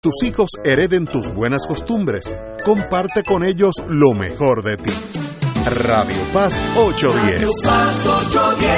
tus hijos hereden tus buenas costumbres. Comparte con ellos lo mejor de ti. Radio Paz 810. Radio Paz 810.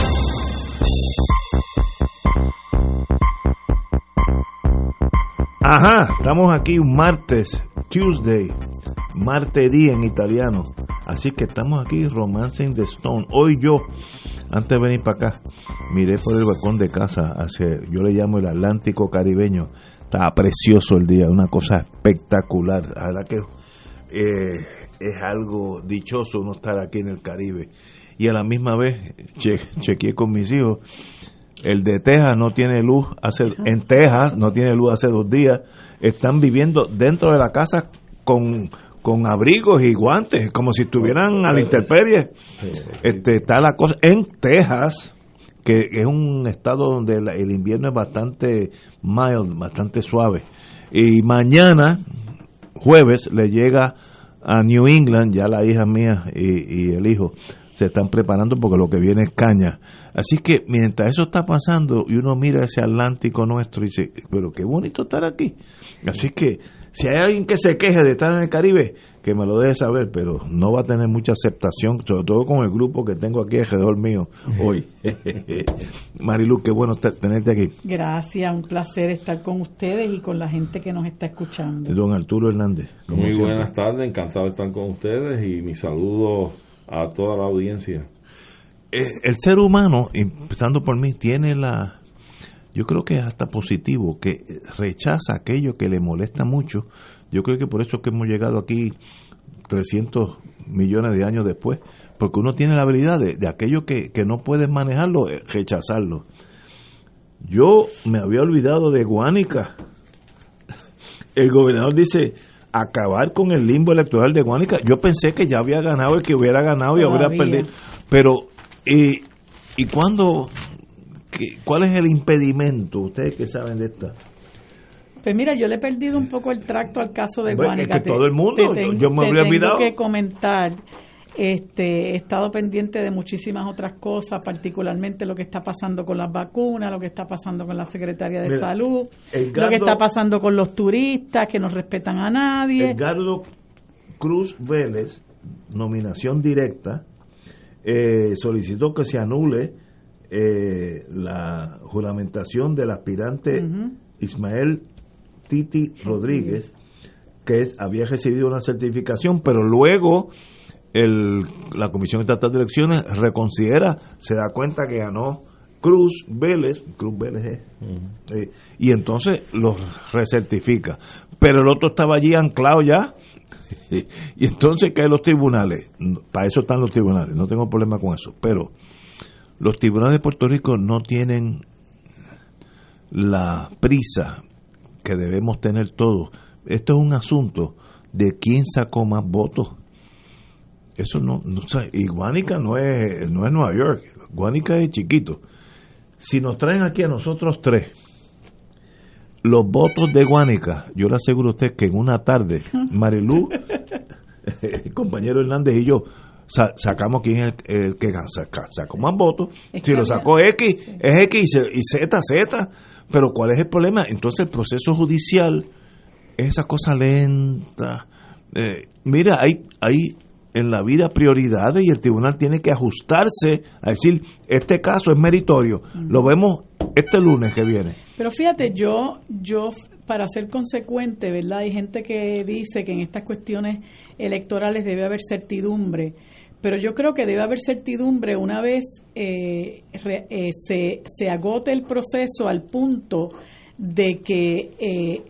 Ajá, estamos aquí un martes, Tuesday, martedì en italiano. Así que estamos aquí, Romancing the Stone. Hoy yo, antes de venir para acá, miré por el balcón de casa, hacia, yo le llamo el Atlántico caribeño. Estaba precioso el día, una cosa espectacular. La que eh, es algo dichoso uno estar aquí en el Caribe. Y a la misma vez, che, chequeé con mis hijos el de Texas no tiene luz hace en Texas no tiene luz hace dos días. Están viviendo dentro de la casa con con abrigos y guantes como si estuvieran a la intemperie. Este está la cosa en Texas que es un estado donde el invierno es bastante mild bastante suave. Y mañana jueves le llega a New England ya la hija mía y, y el hijo se están preparando porque lo que viene es caña. Así que mientras eso está pasando y uno mira ese Atlántico nuestro y dice, pero qué bonito estar aquí. Así que si hay alguien que se queje de estar en el Caribe, que me lo deje saber, pero no va a tener mucha aceptación, sobre todo con el grupo que tengo aquí alrededor mío hoy. Marilu, qué bueno tenerte aquí. Gracias, un placer estar con ustedes y con la gente que nos está escuchando. Don Arturo Hernández. Muy buenas tardes, encantado de estar con ustedes y mi saludo a toda la audiencia. Eh, el ser humano, empezando por mí, tiene la, yo creo que es hasta positivo, que rechaza aquello que le molesta mucho. Yo creo que por eso es que hemos llegado aquí 300 millones de años después, porque uno tiene la habilidad de, de aquello que, que, no puedes manejarlo, eh, rechazarlo. Yo me había olvidado de Guánica. El gobernador dice, acabar con el limbo electoral de Guánica. Yo pensé que ya había ganado el que hubiera ganado y Todavía. hubiera perdido. Pero, ¿y, y cuándo? Qué, ¿Cuál es el impedimento? Ustedes que saben de esta. Pues mira, yo le he perdido un poco el tracto al caso de bueno, Guánica. Es que todo el mundo, te, te, yo me había olvidado. Tengo que comentar. Este, he estado pendiente de muchísimas otras cosas, particularmente lo que está pasando con las vacunas, lo que está pasando con la Secretaría de Mira, Salud, Edgardo, lo que está pasando con los turistas que no respetan a nadie. Edgardo Cruz Vélez, nominación directa, eh, solicitó que se anule eh, la juramentación del aspirante uh -huh. Ismael Titi Rodríguez, que es, había recibido una certificación, pero luego el, la Comisión Estatal de Elecciones reconsidera, se da cuenta que ganó Cruz Vélez, Cruz Vélez es, uh -huh. eh, y entonces los recertifica. Pero el otro estaba allí anclado ya, y entonces caen los tribunales. Para eso están los tribunales, no tengo problema con eso. Pero los tribunales de Puerto Rico no tienen la prisa que debemos tener todos. Esto es un asunto de quién sacó más votos eso no, no y Guánica no es, no es Nueva York, Guánica es chiquito. Si nos traen aquí a nosotros tres, los votos de Guánica, yo le aseguro a usted que en una tarde, Marilú, el compañero Hernández y yo, sa sacamos quién es el, el que saca, sacó más votos. Es si lo sacó X, es X y Z, Z. Pero ¿cuál es el problema? Entonces el proceso judicial es esa cosa lenta. Eh, mira, hay, hay en la vida prioridades y el tribunal tiene que ajustarse a decir, este caso es meritorio, uh -huh. lo vemos este lunes que viene. Pero fíjate, yo, yo para ser consecuente, ¿verdad? Hay gente que dice que en estas cuestiones electorales debe haber certidumbre, pero yo creo que debe haber certidumbre una vez eh, re, eh, se, se agote el proceso al punto de que eh,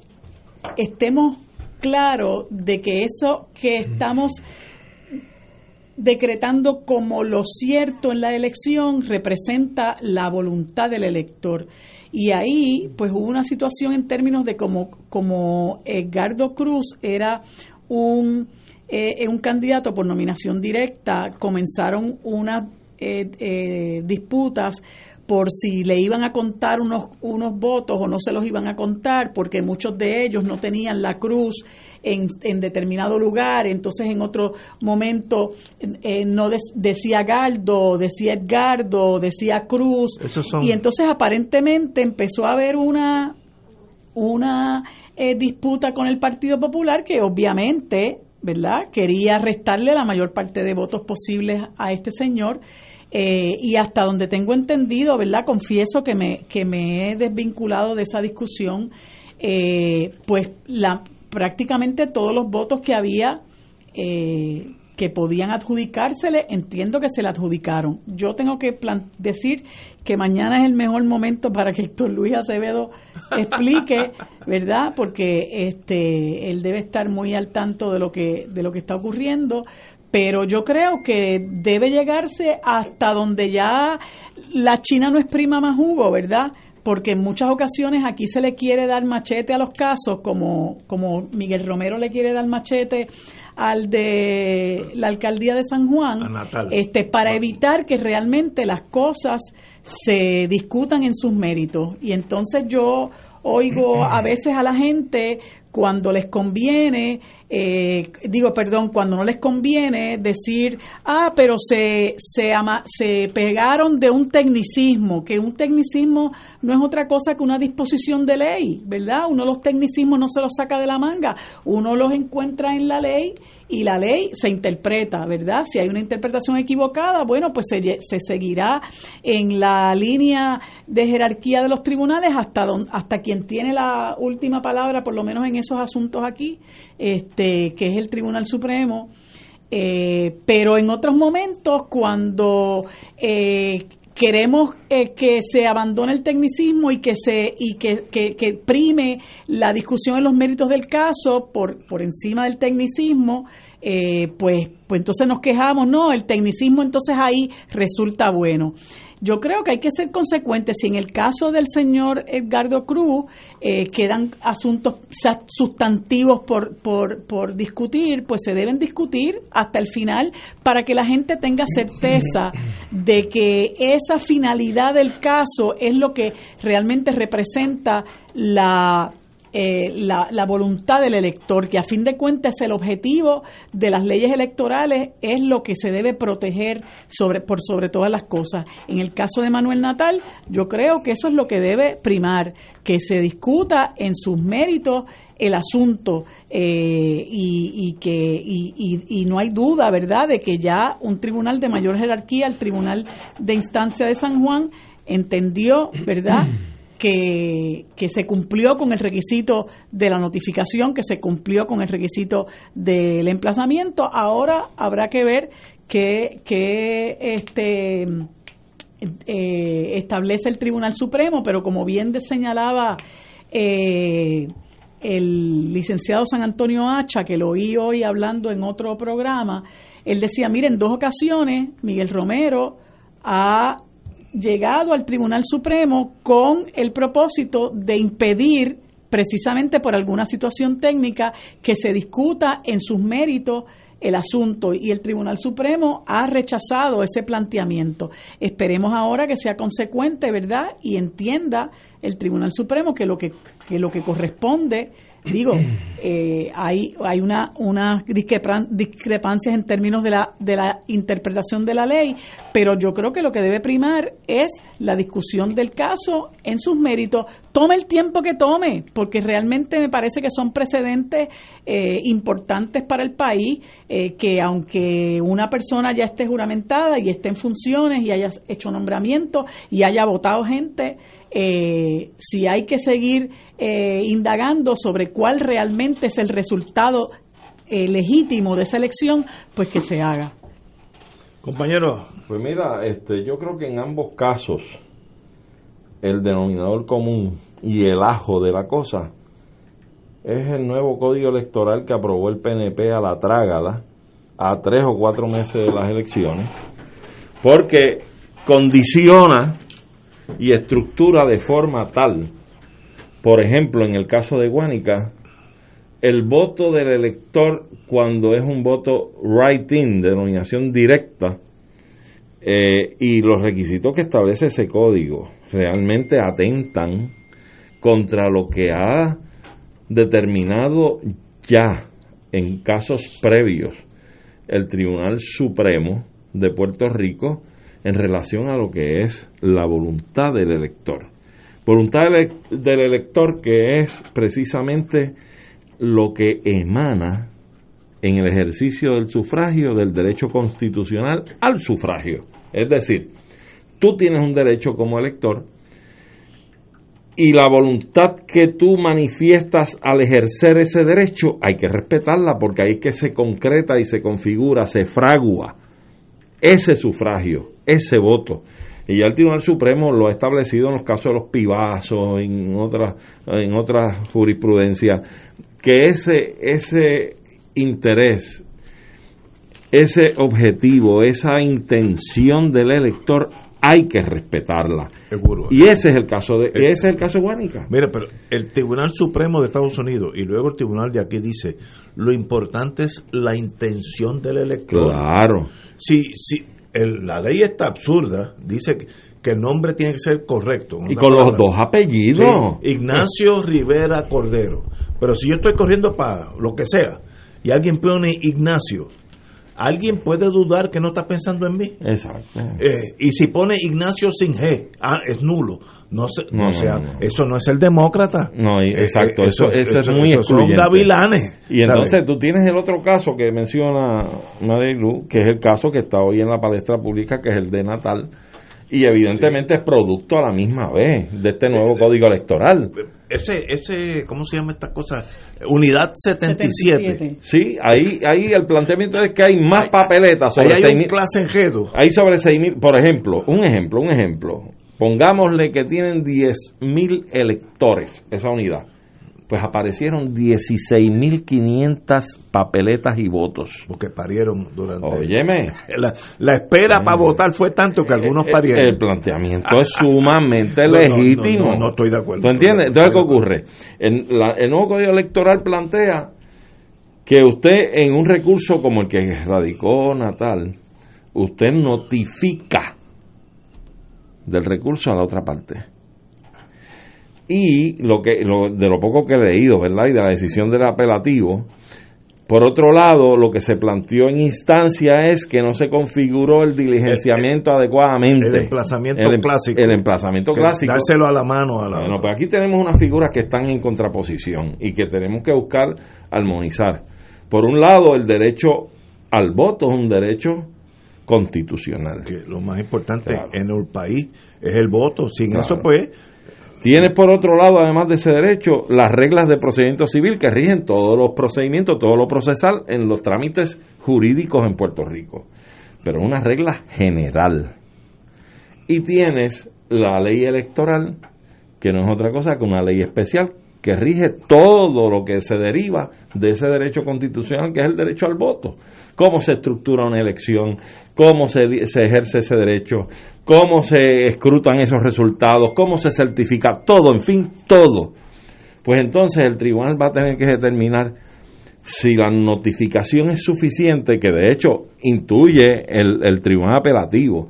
estemos claros de que eso que estamos decretando como lo cierto en la elección representa la voluntad del elector. Y ahí, pues hubo una situación en términos de como, como Edgardo Cruz era un, eh, un candidato por nominación directa, comenzaron unas eh, eh, disputas por si le iban a contar unos, unos votos o no se los iban a contar, porque muchos de ellos no tenían la cruz en, en determinado lugar, entonces en otro momento eh, no decía Galdo, decía Edgardo, decía Cruz, y entonces aparentemente empezó a haber una, una eh, disputa con el Partido Popular que obviamente, ¿verdad?, quería restarle la mayor parte de votos posibles a este señor eh, y hasta donde tengo entendido, ¿verdad? Confieso que me, que me he desvinculado de esa discusión, eh, pues la, prácticamente todos los votos que había eh, que podían adjudicársele, entiendo que se le adjudicaron. Yo tengo que decir que mañana es el mejor momento para que Héctor Luis Acevedo explique, ¿verdad? Porque este él debe estar muy al tanto de lo que de lo que está ocurriendo, pero yo creo que debe llegarse hasta donde ya la China no exprima más jugo, ¿verdad? Porque en muchas ocasiones aquí se le quiere dar machete a los casos, como, como Miguel Romero le quiere dar machete al de la alcaldía de San Juan, este, para evitar que realmente las cosas se discutan en sus méritos. Y entonces yo oigo a veces a la gente cuando les conviene, eh, digo, perdón, cuando no les conviene decir, ah, pero se, se, pegaron de un tecnicismo, que un tecnicismo no es otra cosa que una disposición de ley, ¿verdad? Uno los tecnicismos no se los saca de la manga, uno los encuentra en la ley y la ley se interpreta, ¿verdad? Si hay una interpretación equivocada, bueno, pues se, se seguirá en la línea de jerarquía de los tribunales hasta, don, hasta quien tiene la última palabra, por lo menos en esos asuntos aquí, este, que es el Tribunal Supremo. Eh, pero en otros momentos, cuando eh, queremos eh, que se abandone el tecnicismo y que se y que, que, prime la discusión en los méritos del caso por, por encima del tecnicismo, pues, pues entonces nos quejamos, no, el tecnicismo entonces ahí resulta bueno. Yo creo que hay que ser consecuentes. Si en el caso del señor Edgardo Cruz eh, quedan asuntos sustantivos por, por, por discutir, pues se deben discutir hasta el final para que la gente tenga certeza de que esa finalidad del caso es lo que realmente representa la eh, la, la, voluntad del elector, que a fin de cuentas el objetivo de las leyes electorales es lo que se debe proteger sobre, por sobre todas las cosas. En el caso de Manuel Natal, yo creo que eso es lo que debe primar, que se discuta en sus méritos el asunto eh, y, que y, y, no hay duda, ¿verdad?, de que ya un tribunal de mayor jerarquía, el Tribunal de Instancia de San Juan, entendió, ¿verdad?, que, se cumplió con el requisito de la notificación, que se cumplió con el requisito del emplazamiento. Ahora habrá que ver qué, este, eh, establece el Tribunal Supremo, pero como bien señalaba eh, el licenciado San Antonio Hacha, que lo oí hoy hablando en otro programa, él decía, miren, en dos ocasiones Miguel Romero ha llegado al Tribunal Supremo con el propósito de impedir, precisamente por alguna situación técnica, que se discuta en sus méritos el asunto y el Tribunal Supremo ha rechazado ese planteamiento. Esperemos ahora que sea consecuente, ¿verdad? Y entienda el Tribunal Supremo que lo que, que lo que corresponde digo, eh, hay, hay una, unas discrepancias en términos de la, de la interpretación de la ley, pero yo creo que lo que debe primar es la discusión del caso en sus méritos. Tome el tiempo que tome, porque realmente me parece que son precedentes eh, importantes para el país, eh, que aunque una persona ya esté juramentada y esté en funciones y haya hecho nombramiento y haya votado gente, eh, si hay que seguir eh, indagando sobre cuál realmente es el resultado eh, legítimo de esa elección, pues que se haga. Compañero. Pues mira, este, yo creo que en ambos casos el denominador común y el ajo de la cosa es el nuevo código electoral que aprobó el PNP a la trágala a tres o cuatro meses de las elecciones, porque condiciona y estructura de forma tal, por ejemplo, en el caso de Guánica, el voto del elector cuando es un voto write-in, denominación directa, eh, y los requisitos que establece ese código realmente atentan contra lo que ha determinado ya en casos previos el Tribunal Supremo de Puerto Rico en relación a lo que es la voluntad del elector. Voluntad del elector que es precisamente lo que emana en el ejercicio del sufragio del derecho constitucional al sufragio. Es decir, tú tienes un derecho como elector y la voluntad que tú manifiestas al ejercer ese derecho hay que respetarla porque ahí es que se concreta y se configura, se fragua ese sufragio, ese voto. Y ya el Tribunal Supremo lo ha establecido en los casos de los pibazos, en otras en otras jurisprudencias, que ese, ese interés, ese objetivo, esa intención del elector hay que respetarla. Y ese es el caso de ese es el caso de Guánica. Mira, pero el Tribunal Supremo de Estados Unidos y luego el Tribunal de aquí dice, lo importante es la intención del elector. Claro. Si si la ley está absurda, dice que, el nombre tiene que ser correcto. Y con los dos apellidos. Ignacio Rivera Cordero. Pero si yo estoy corriendo para lo que sea y alguien pone Ignacio ¿Alguien puede dudar que no está pensando en mí? Exacto. Eh, y si pone Ignacio sin G, ah, es nulo. No, no, sea, eso no es el demócrata. No, eh, exacto, eso, eso, es muy excluyente. Son gavilanes. Y entonces tú tienes el otro caso que menciona Marilu, que es el caso que está hoy en la palestra pública, que es el de Natal, y evidentemente es producto a la misma vez de este nuevo código electoral. Ese, ese, ¿cómo se llama esta cosa? Unidad 77. Sí, ahí, ahí el planteamiento es que hay más papeletas sobre hay un clase en Hay sobre 6.000, por ejemplo, un ejemplo, un ejemplo. Pongámosle que tienen 10.000 electores esa unidad pues aparecieron 16.500 papeletas y votos. Porque parieron durante... Óyeme. La, espera para votar fue tanto que algunos parieron. El, planteamiento es sumamente legítimo. No, estoy de acuerdo. ¿Tú entiendes? Entonces, ¿qué ocurre? El, el nuevo Código Electoral plantea que usted en un recurso como el que radicó Natal, usted notifica del recurso a la otra parte y lo que de lo poco que he leído, ¿verdad? Y de la decisión del apelativo. Por otro lado, lo que se planteó en instancia es que no se configuró el diligenciamiento adecuadamente. El emplazamiento clásico. El emplazamiento clásico. Dárselo a la mano a la. Bueno, pues aquí tenemos unas figuras que están en contraposición y que tenemos que buscar armonizar. Por un lado, el derecho al voto es un derecho constitucional. Que lo más importante en el país es el voto. Sin eso, pues Tienes por otro lado, además de ese derecho, las reglas de procedimiento civil que rigen todos los procedimientos, todo lo procesal en los trámites jurídicos en Puerto Rico. Pero una regla general. Y tienes la ley electoral, que no es otra cosa que una ley especial que rige todo lo que se deriva de ese derecho constitucional que es el derecho al voto. Cómo se estructura una elección, cómo se, se ejerce ese derecho, cómo se escrutan esos resultados, cómo se certifica, todo, en fin, todo. Pues entonces el tribunal va a tener que determinar si la notificación es suficiente, que de hecho intuye el, el tribunal apelativo,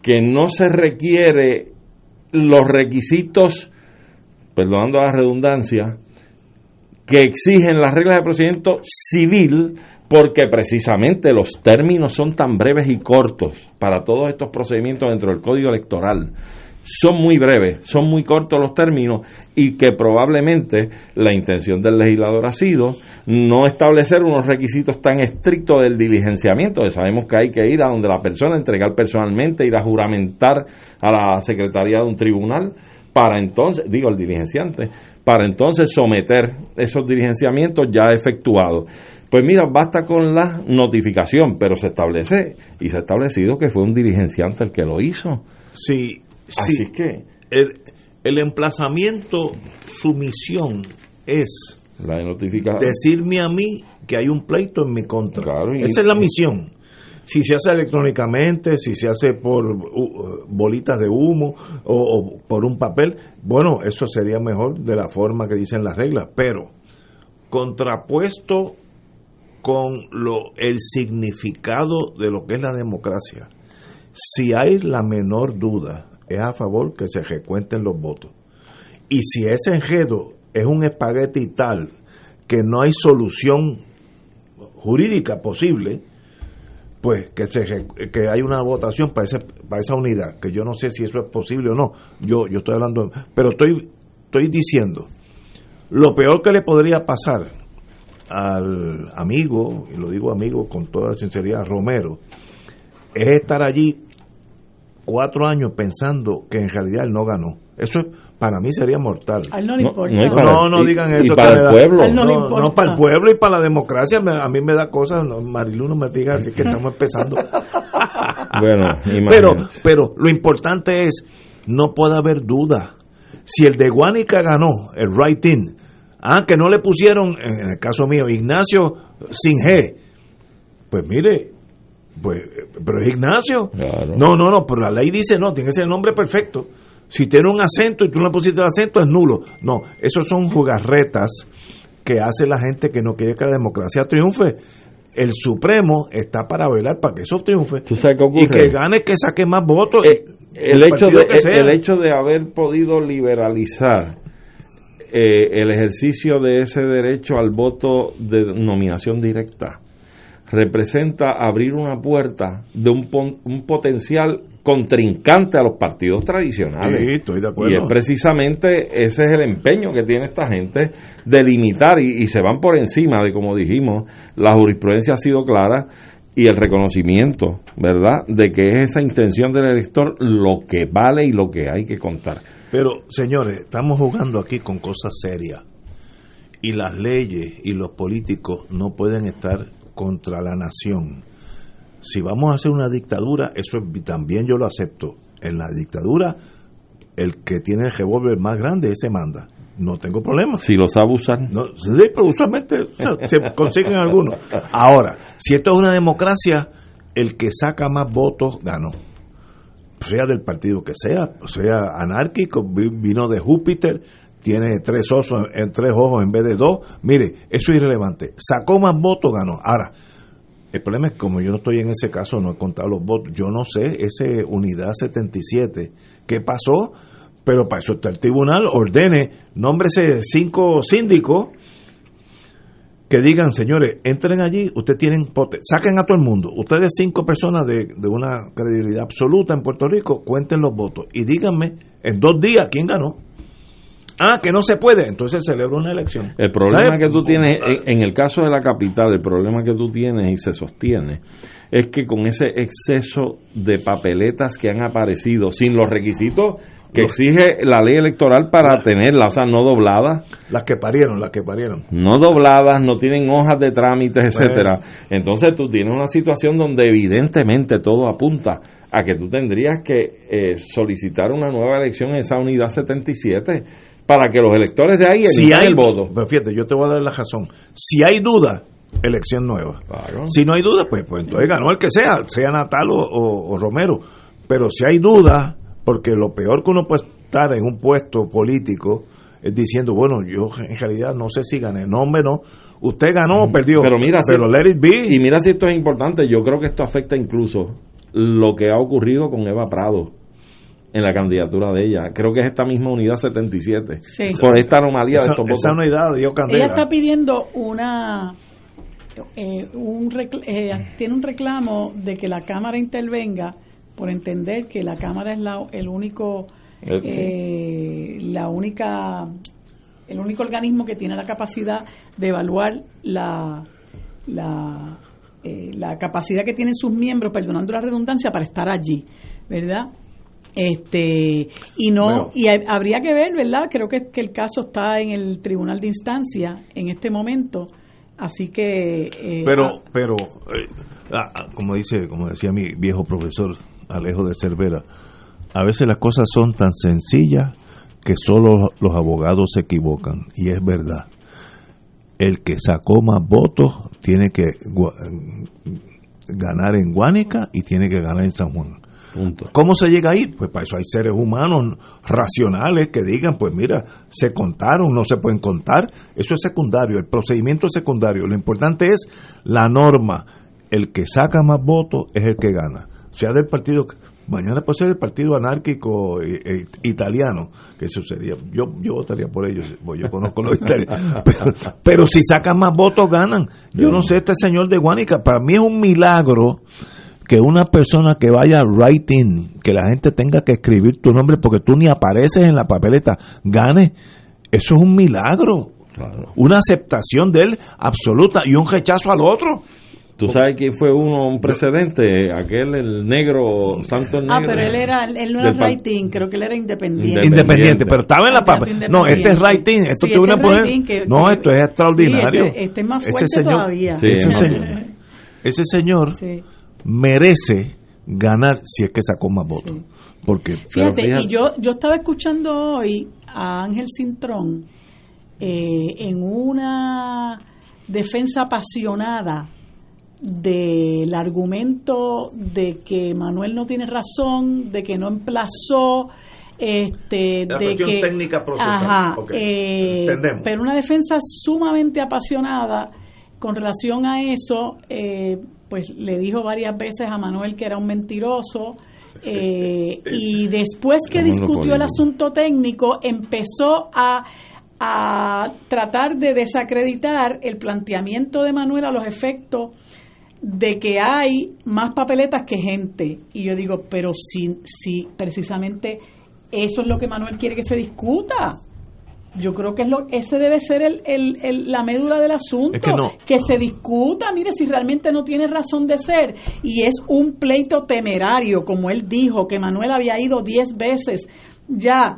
que no se requiere los requisitos, perdonando la redundancia, que exigen las reglas de procedimiento civil porque precisamente los términos son tan breves y cortos para todos estos procedimientos dentro del código electoral. Son muy breves, son muy cortos los términos y que probablemente la intención del legislador ha sido no establecer unos requisitos tan estrictos del diligenciamiento. Sabemos que hay que ir a donde la persona, entregar personalmente, ir a juramentar a la secretaría de un tribunal para entonces, digo el diligenciante, para entonces someter esos diligenciamientos ya efectuados. Pues mira, basta con la notificación, pero se establece y se ha establecido que fue un diligenciante el que lo hizo. Sí, sí. Así que el, El emplazamiento, su misión es la notificar. decirme a mí que hay un pleito en mi contra. Esa es la misión. Si se hace electrónicamente, si se hace por bolitas de humo o, por un papel, bueno, eso sería mejor de la forma que dicen las reglas, pero contrapuesto con lo, el significado de lo que es la democracia, si hay la menor duda, es a favor que se recuenten los votos. Y si ese enredo es un espagueti tal que no hay solución jurídica posible, pues que se que hay una votación para ese, para esa unidad, que yo no sé si eso es posible o no. Yo yo estoy hablando, pero estoy estoy diciendo lo peor que le podría pasar al amigo, y lo digo amigo con toda sinceridad, Romero, es estar allí cuatro años pensando que en realidad él no ganó. Eso para mí sería mortal. no No, digan eso. para el pueblo. No, para el pueblo y para la democracia. a mí me da cosas. Marilu no me diga así que estamos empezando. bueno, pero, pero lo importante es, no puede haber duda. Si el de Guanica ganó, el right-in, ah, que no le pusieron, en el caso mío, Ignacio sin G, pues mire, pues, pero es Ignacio. No, no, no, pero la ley dice no, tiene que ser el nombre perfecto. Si tiene un acento y tú no le pusiste el acento, es nulo. No, esos son jugarretas que hace la gente que no quiere que la democracia triunfe. El Supremo está para velar para que eso triunfe. y que gane, que saque más votos. Eh, el, hecho de, el hecho de haber podido liberalizar eh, el ejercicio de ese derecho al voto de nominación directa representa abrir una puerta de un, un potencial contrincante a los partidos tradicionales. Sí, estoy de acuerdo. Y es precisamente ese es el empeño que tiene esta gente de limitar y, se van por encima de, como dijimos, la jurisprudencia ha sido clara y el reconocimiento, ¿verdad?, de que es esa intención del elector lo que vale y lo que hay que contar. Pero, señores, estamos jugando aquí con cosas serias y las leyes y los políticos no pueden estar contra la nación. Si vamos a hacer una dictadura, eso también yo lo acepto. En la dictadura, el que tiene el revólver más grande, ese manda. No tengo problema. Si lo sabe usar. No, sí, pero usualmente se consiguen algunos. Ahora, si esto es una democracia, el que saca más votos ganó. Sea del partido que sea, sea anárquico, vino de Júpiter, tiene tres, osos, en, tres ojos en vez de dos. Mire, eso es irrelevante. Sacó más votos, ganó. Ahora, el problema es que como yo no estoy en ese caso, no he contado los votos, yo no sé, ese unidad 77, qué pasó, pero para eso está el tribunal, ordene, nómbrese cinco síndicos que digan, señores, entren allí, ustedes tienen, saquen a todo el mundo, ustedes cinco personas de, de una credibilidad absoluta en Puerto Rico, cuenten los votos y díganme en dos días quién ganó. Ah, que no se puede, entonces celebra una elección. El problema que tú tienes, en, el caso de la capital, el problema que tú tienes y se sostiene es que con ese exceso de papeletas que han aparecido sin los requisitos que exige la ley electoral para tenerlas, o sea, no dobladas. Las que parieron, las que parieron. No dobladas, no tienen hojas de trámites, etcétera. Entonces tú tienes una situación donde evidentemente todo apunta a que tú tendrías que eh, solicitar una nueva elección en esa unidad 77 para que los electores de ahí si hay, el voto. Pero fíjate, yo te voy a dar la razón. Si hay duda, elección nueva. Si no hay duda, pues, pues entonces ganó el que sea, sea Natal o, Romero. Pero si hay duda, porque lo peor que uno puede estar en un puesto político es diciendo, bueno, yo en realidad no sé si gané. No, hombre, no. Usted ganó o perdió. Pero mira, pero let it be. Y mira si esto es importante. Yo creo que esto afecta incluso lo que ha ocurrido con Eva Prado en la candidatura de ella. Creo que es esta misma unidad 77. Por esta anomalía esa, de Esa unidad dio Ella está pidiendo una. Eh, un eh, tiene un reclamo de que la Cámara intervenga por entender que la Cámara es la, el único. Eh, la única el único organismo que tiene la capacidad de evaluar la la, la capacidad que tienen sus miembros, perdonando la redundancia, para estar allí, ¿verdad? este y no y habría que ver verdad creo que, que, el caso está en el tribunal de instancia en este momento así que eh, pero ah, pero eh, ah, ah, como dice como decía mi viejo profesor Alejo de Cervera a veces las cosas son tan sencillas que solo los abogados se equivocan, y es verdad. El que sacó más votos tiene que ganar en Guánica y tiene que ganar en San Juan. ¿Cómo se llega ahí? Pues para eso hay seres humanos racionales que digan, pues mira, se contaron, no se pueden contar. Eso es secundario, el procedimiento es secundario. Lo importante es la norma. El que saca más votos es el que gana. Sea del partido, mañana puede ser el partido anárquico eh, eh, italiano, que eso sería, yo, yo votaría por ellos, pues yo conozco los italianos, pero, si sacan más votos ganan. Yo no sé, este señor de Guánica, para mí es un milagro que una persona que vaya writing, que la gente tenga que escribir tu nombre porque tú ni apareces en la papeleta, gane, eso es un milagro. Una aceptación de él absoluta y un rechazo al otro. ¿Tú sabes quién fue uno, un precedente? Aquel, el negro, Santo Negro. Ah, pero él, era, él no era writing, creo que él era independiente. Independiente, pero estaba en la papeleta. No, este es writing, esto sí, te este poner. no, esto es extraordinario. este, este, es más fuerte ese señor, todavía. ese, señor, ese señor merece ganar si es que sacó más votos. Porque, fíjate, y yo, yo estaba escuchando hoy a Ángel Cintrón eh, en una defensa apasionada del argumento de que Manuel no tiene razón, de que no emplazó, este, de que técnica procesal. Eh, pero una defensa sumamente apasionada con relación a eso. Eh, pues le dijo varias veces a Manuel que era un mentiroso. Eh, y después que discutió el asunto técnico, empezó a, a tratar de desacreditar el planteamiento de Manuel a los efectos de que hay más papeletas que gente. Y yo digo, pero si, si precisamente eso es lo que Manuel quiere que se discuta. Yo creo que es lo, ese debe ser el, el, la médula del asunto, que, se discuta, mire, si realmente no tiene razón de ser. Y es un pleito temerario, como él dijo, que Manuel había ido diez veces ya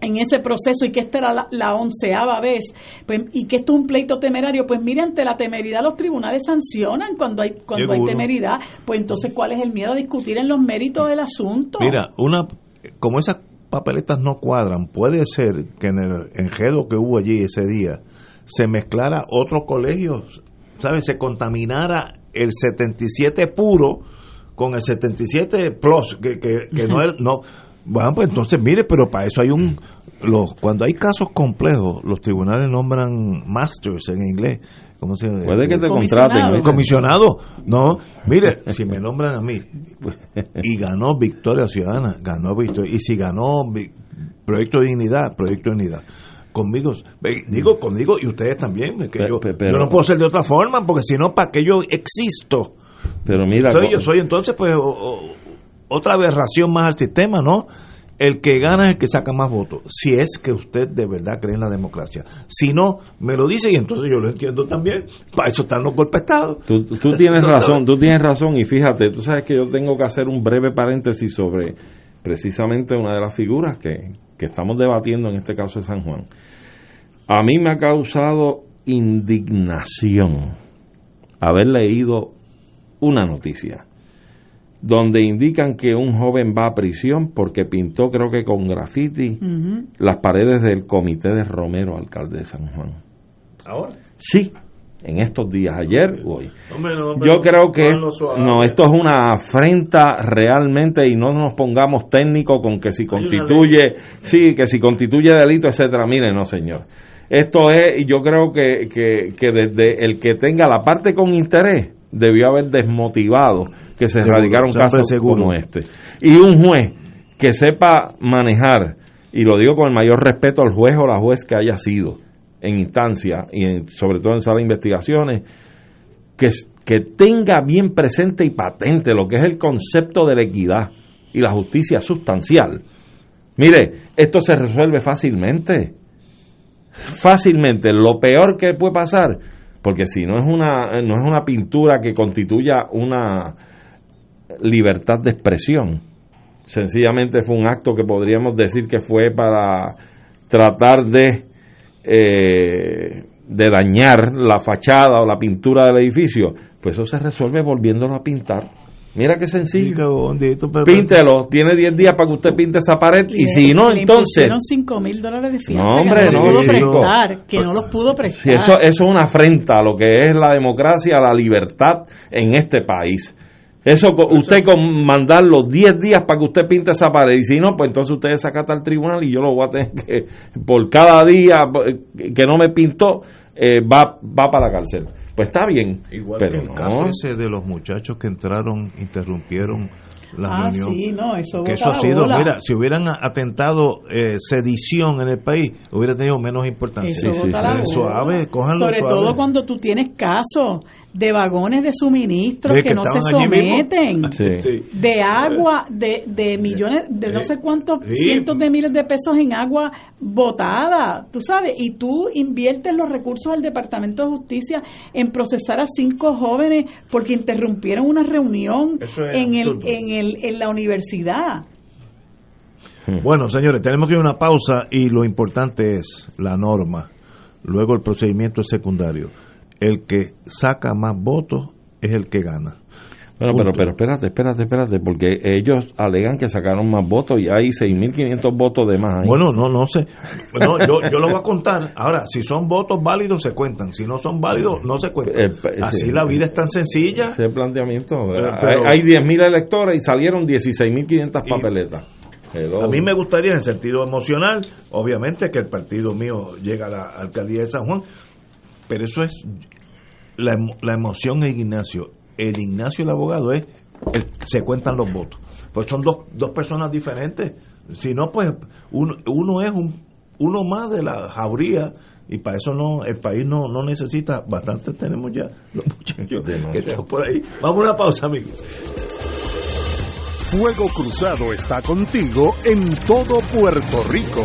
en ese proceso y que esta era la, onceava vez pues, y que esto es un pleito temerario, pues mire, ante la temeridad los tribunales sancionan cuando hay cuando hay temeridad, pues entonces ¿cuál es el miedo a discutir en los méritos del asunto? Mira, una como esa papeletas no cuadran, puede ser que en el enredo que hubo allí ese día se mezclara otro colegio, ¿sabes? Se contaminara el 77 puro con el 77 plus, que, que, no es, no, bueno, pues entonces mire, pero para eso hay un, los, cuando hay casos complejos, los tribunales nombran masters en inglés, Puede que te contraten. Comisionado. No, mire, si me nombran a mí y ganó Victoria Ciudadana, ganó Victoria. Y si ganó Proyecto de Dignidad, Proyecto de Dignidad. Conmigo, digo conmigo y ustedes también. Que yo, no puedo ser de otra forma, porque si no, ¿para qué yo existo? Pero mira. yo soy entonces, pues, otra aberración más al sistema, ¿no? el que gana es el que saca más votos, si es que usted de verdad cree en la democracia. Si no, me lo dice y entonces yo lo entiendo también. Para eso están los golpes Tú, tú tienes razón, tú tienes razón y fíjate, tú sabes que yo tengo que hacer un breve paréntesis sobre precisamente una de las figuras que, que estamos debatiendo en este caso de San Juan. A mí me ha causado indignación haber leído una noticia donde indican que un joven va a prisión porque pintó, creo que con graffiti, las paredes del comité de Romero, alcalde de San Juan. ¿Ahora? Sí, en estos días, ayer o hoy. Yo creo que no, esto es una afrenta realmente y no nos pongamos técnicos con que si constituye, sí, que si constituye delito, etcétera. Mire, no, señor. Esto es, y yo creo que, que, que desde el que tenga la parte con interés debió haber desmotivado que se erradicaron casos como este. Y un juez que sepa manejar, y lo digo con el mayor respeto al juez o la juez que haya sido en instancia y sobre todo en sala de investigaciones, que, que tenga bien presente y patente lo que es el concepto de la equidad y la justicia sustancial. Mire, esto se resuelve fácilmente. Fácilmente. Lo peor que puede pasar, porque si no es una, no es una pintura que constituya una libertad de expresión. Sencillamente fue un acto que podríamos decir que fue para tratar de, eh, de dañar la fachada o la pintura del edificio. Pues eso se resuelve volviéndolo a pintar. Mira qué sencillo. Píntelo, tiene 10 días para que usted pinte esa pared y, si no, entonces... 5 mil dólares de fianza no, hombre, que no, pudo prestar, que no los pudo prestar. eso, eso es una afrenta a lo que es la democracia, la libertad en este país. Eso, usted con mandar los 10 días para que usted pinte esa pared y si no, pues entonces usted sacata al tribunal y yo lo voy a tener que, por cada día que no me pintó, eh, va, va para la cárcel pues está bien. Igual pero que el caso ese de los muchachos que entraron, interrumpieron la ah, reunión. Sí, no, eso, que eso ha sido, mira, si hubieran atentado eh, sedición en el país, hubiera tenido menos importancia. Eso, suave, Sobre todo cuando tú tienes casos de vagones de suministro que, no se someten, de agua, de, de millones, de no sé cuántos cientos de miles de pesos en agua botada, tú sabes, y tú inviertes los recursos del Departamento de Justicia en procesar a cinco jóvenes porque interrumpieron una reunión en, el, en, el, en la universidad. Bueno, señores, tenemos que ir a una pausa y lo importante es la norma, luego el procedimiento secundario el que saca más votos es el que gana. Bueno, pero, pero espérate, espérate, espérate, porque ellos alegan que sacaron más votos y hay 6.500 votos de más. Bueno, no, no sé. Bueno, yo, yo lo voy a contar. Ahora, si son votos válidos, se cuentan. Si no son válidos, no se cuentan. Eh, Así la vida es tan sencilla. Ese planteamiento. hay, 10.000 electores y salieron 16.500 papeletas. A mí me gustaría, en el sentido emocional, obviamente, que el partido mío llegue a la alcaldía de San Juan, pero eso es la, la emoción en Ignacio. El Ignacio, el abogado, es se cuentan los votos. Pues son dos, dos personas diferentes. Si no, pues uno, uno es un, uno más de la jauría y para eso no el país no, no necesita, bastante tenemos ya los muchachos que están por ahí. Vamos a una pausa, amigos. Fuego Cruzado está contigo en todo Puerto Rico.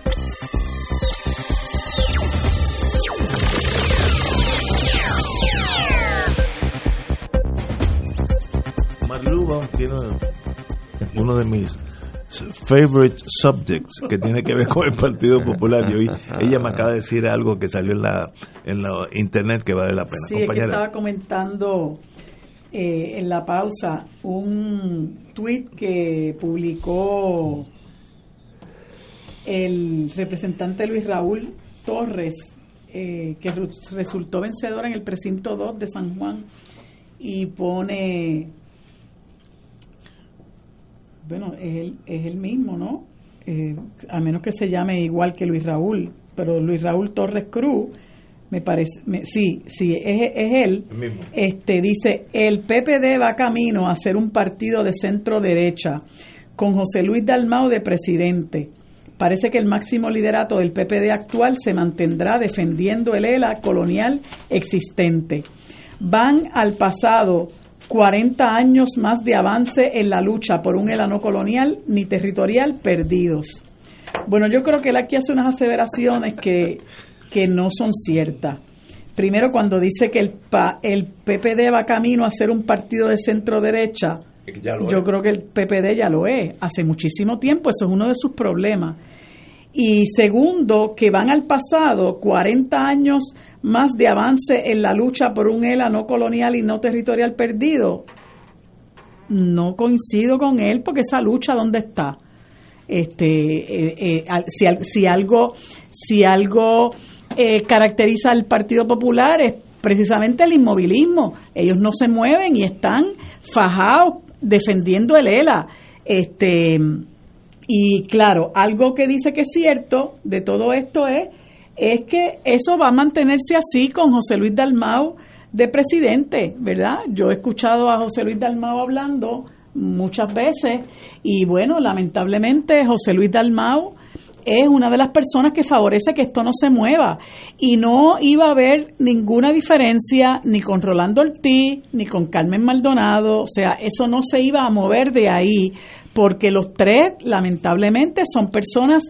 Marluba tiene uno de mis favorite subjects que tiene que ver con el Partido Popular y hoy ella me acaba de decir algo que salió en la en la internet que vale la pena. Sí, estaba comentando eh, en la pausa un tweet que publicó el representante Luis Raúl Torres, eh, que resultó vencedor en el precinto 2 de San Juan, y pone, bueno, es el, es el mismo, ¿no? Eh, a menos que se llame igual que Luis Raúl, pero Luis Raúl Torres Cruz me parece, sí, sí, es, él, este dice, el PPD va camino a ser un partido de centro derecha, con José Luis Dalmau de presidente. Parece que el máximo liderato del PPD actual se mantendrá defendiendo el ELA colonial existente. Van al pasado 40 años más de avance en la lucha por un ELA no colonial ni territorial perdidos. Bueno, yo creo que él aquí hace unas aseveraciones que que no son ciertas. Primero, cuando dice que el, el PPD va camino a ser un partido de centro derecha, yo creo que el PPD ya lo es, hace muchísimo tiempo, eso es uno de sus problemas. Y segundo, que van al pasado 40 años más de avance en la lucha por un ELA no colonial y no territorial perdido. No coincido con él porque esa lucha, ¿dónde está? Este, eh, eh, si, si algo, si algo eh, caracteriza al Partido Popular es precisamente el inmovilismo. Ellos no se mueven y están fajados defendiendo el ELA. Este, y claro, algo que dice que es cierto de todo esto es, es que eso va a mantenerse así con José Luis Dalmau de presidente, ¿verdad? Yo he escuchado a José Luis Dalmau hablando muchas veces y bueno, lamentablemente José Luis Dalmau es una de las personas que favorece que esto no se mueva. Y no iba a haber ninguna diferencia ni con Rolando Ortiz, ni con Carmen Maldonado, o sea, eso no se iba a mover de ahí, porque los tres, lamentablemente, son personas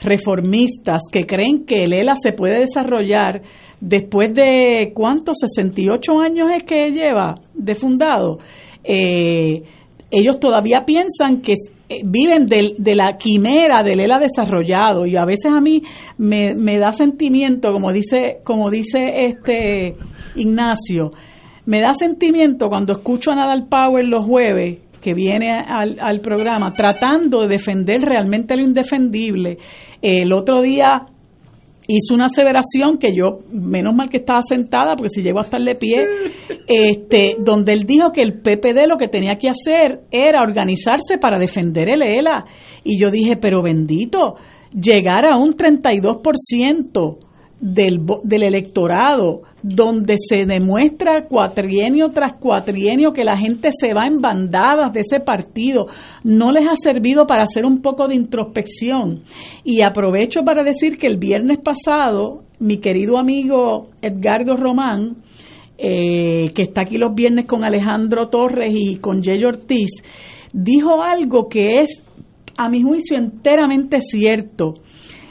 reformistas que creen que el ELA se puede desarrollar después de, ¿cuántos? 68 años es que lleva de fundado. Eh, ellos todavía piensan que eh, viven de, la quimera del ELA desarrollado y a veces a mí me, da sentimiento, como dice, como dice este Ignacio, me da sentimiento cuando escucho a Nadal Power los jueves que viene al, al programa tratando de defender realmente lo indefendible. El otro día hizo una aseveración que yo, menos mal que estaba sentada, porque si llego a estar de pie, este, donde él dijo que el PPD lo que tenía que hacer era organizarse para defender el ELA. Y yo dije, pero bendito, llegar a un 32% del, del electorado, donde se demuestra cuatrienio tras cuatrienio que la gente se va en bandadas de ese partido, no les ha servido para hacer un poco de introspección. Y aprovecho para decir que el viernes pasado, mi querido amigo Edgardo Román, eh, que está aquí los viernes con Alejandro Torres y con Jay Ortiz, dijo algo que es, a mi juicio, enteramente cierto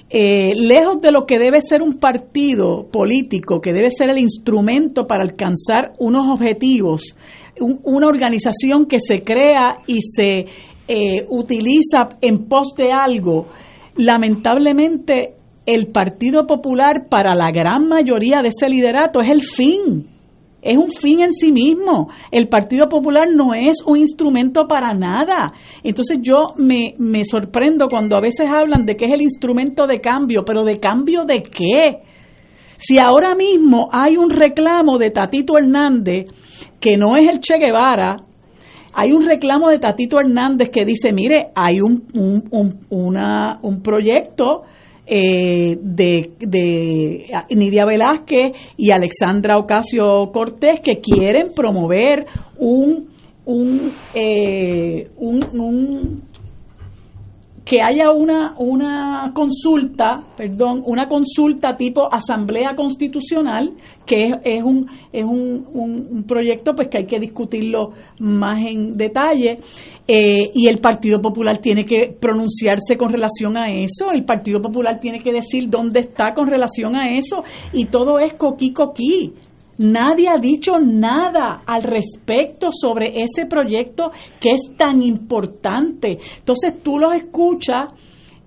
eh, lejos de lo que debe ser un partido político, que debe ser el instrumento para alcanzar unos objetivos, una organización que se crea y se eh, utiliza en pos de algo, lamentablemente el Partido Popular para la gran mayoría de ese liderato es el fin es un fin en sí mismo. El Partido Popular no es un instrumento para nada. Entonces yo me, me sorprendo cuando a veces hablan de que es el instrumento de cambio, pero ¿de cambio de qué? Si ahora mismo hay un reclamo de Tatito Hernández, que no es el Che Guevara, hay un reclamo de Tatito Hernández que dice, mire, hay un, un, una, un proyecto eh, de, de Nidia Velázquez y Alexandra Ocasio Cortés que quieren promover un, un, eh, un que haya una, una consulta, perdón, una consulta tipo asamblea constitucional, que es, un, es un, un, proyecto pues que hay que discutirlo más en detalle, eh, y el Partido Popular tiene que pronunciarse con relación a eso, el Partido Popular tiene que decir dónde está con relación a eso, y todo es coquí coquí. Nadie ha dicho nada al respecto sobre ese proyecto que es tan importante. Entonces tú los escuchas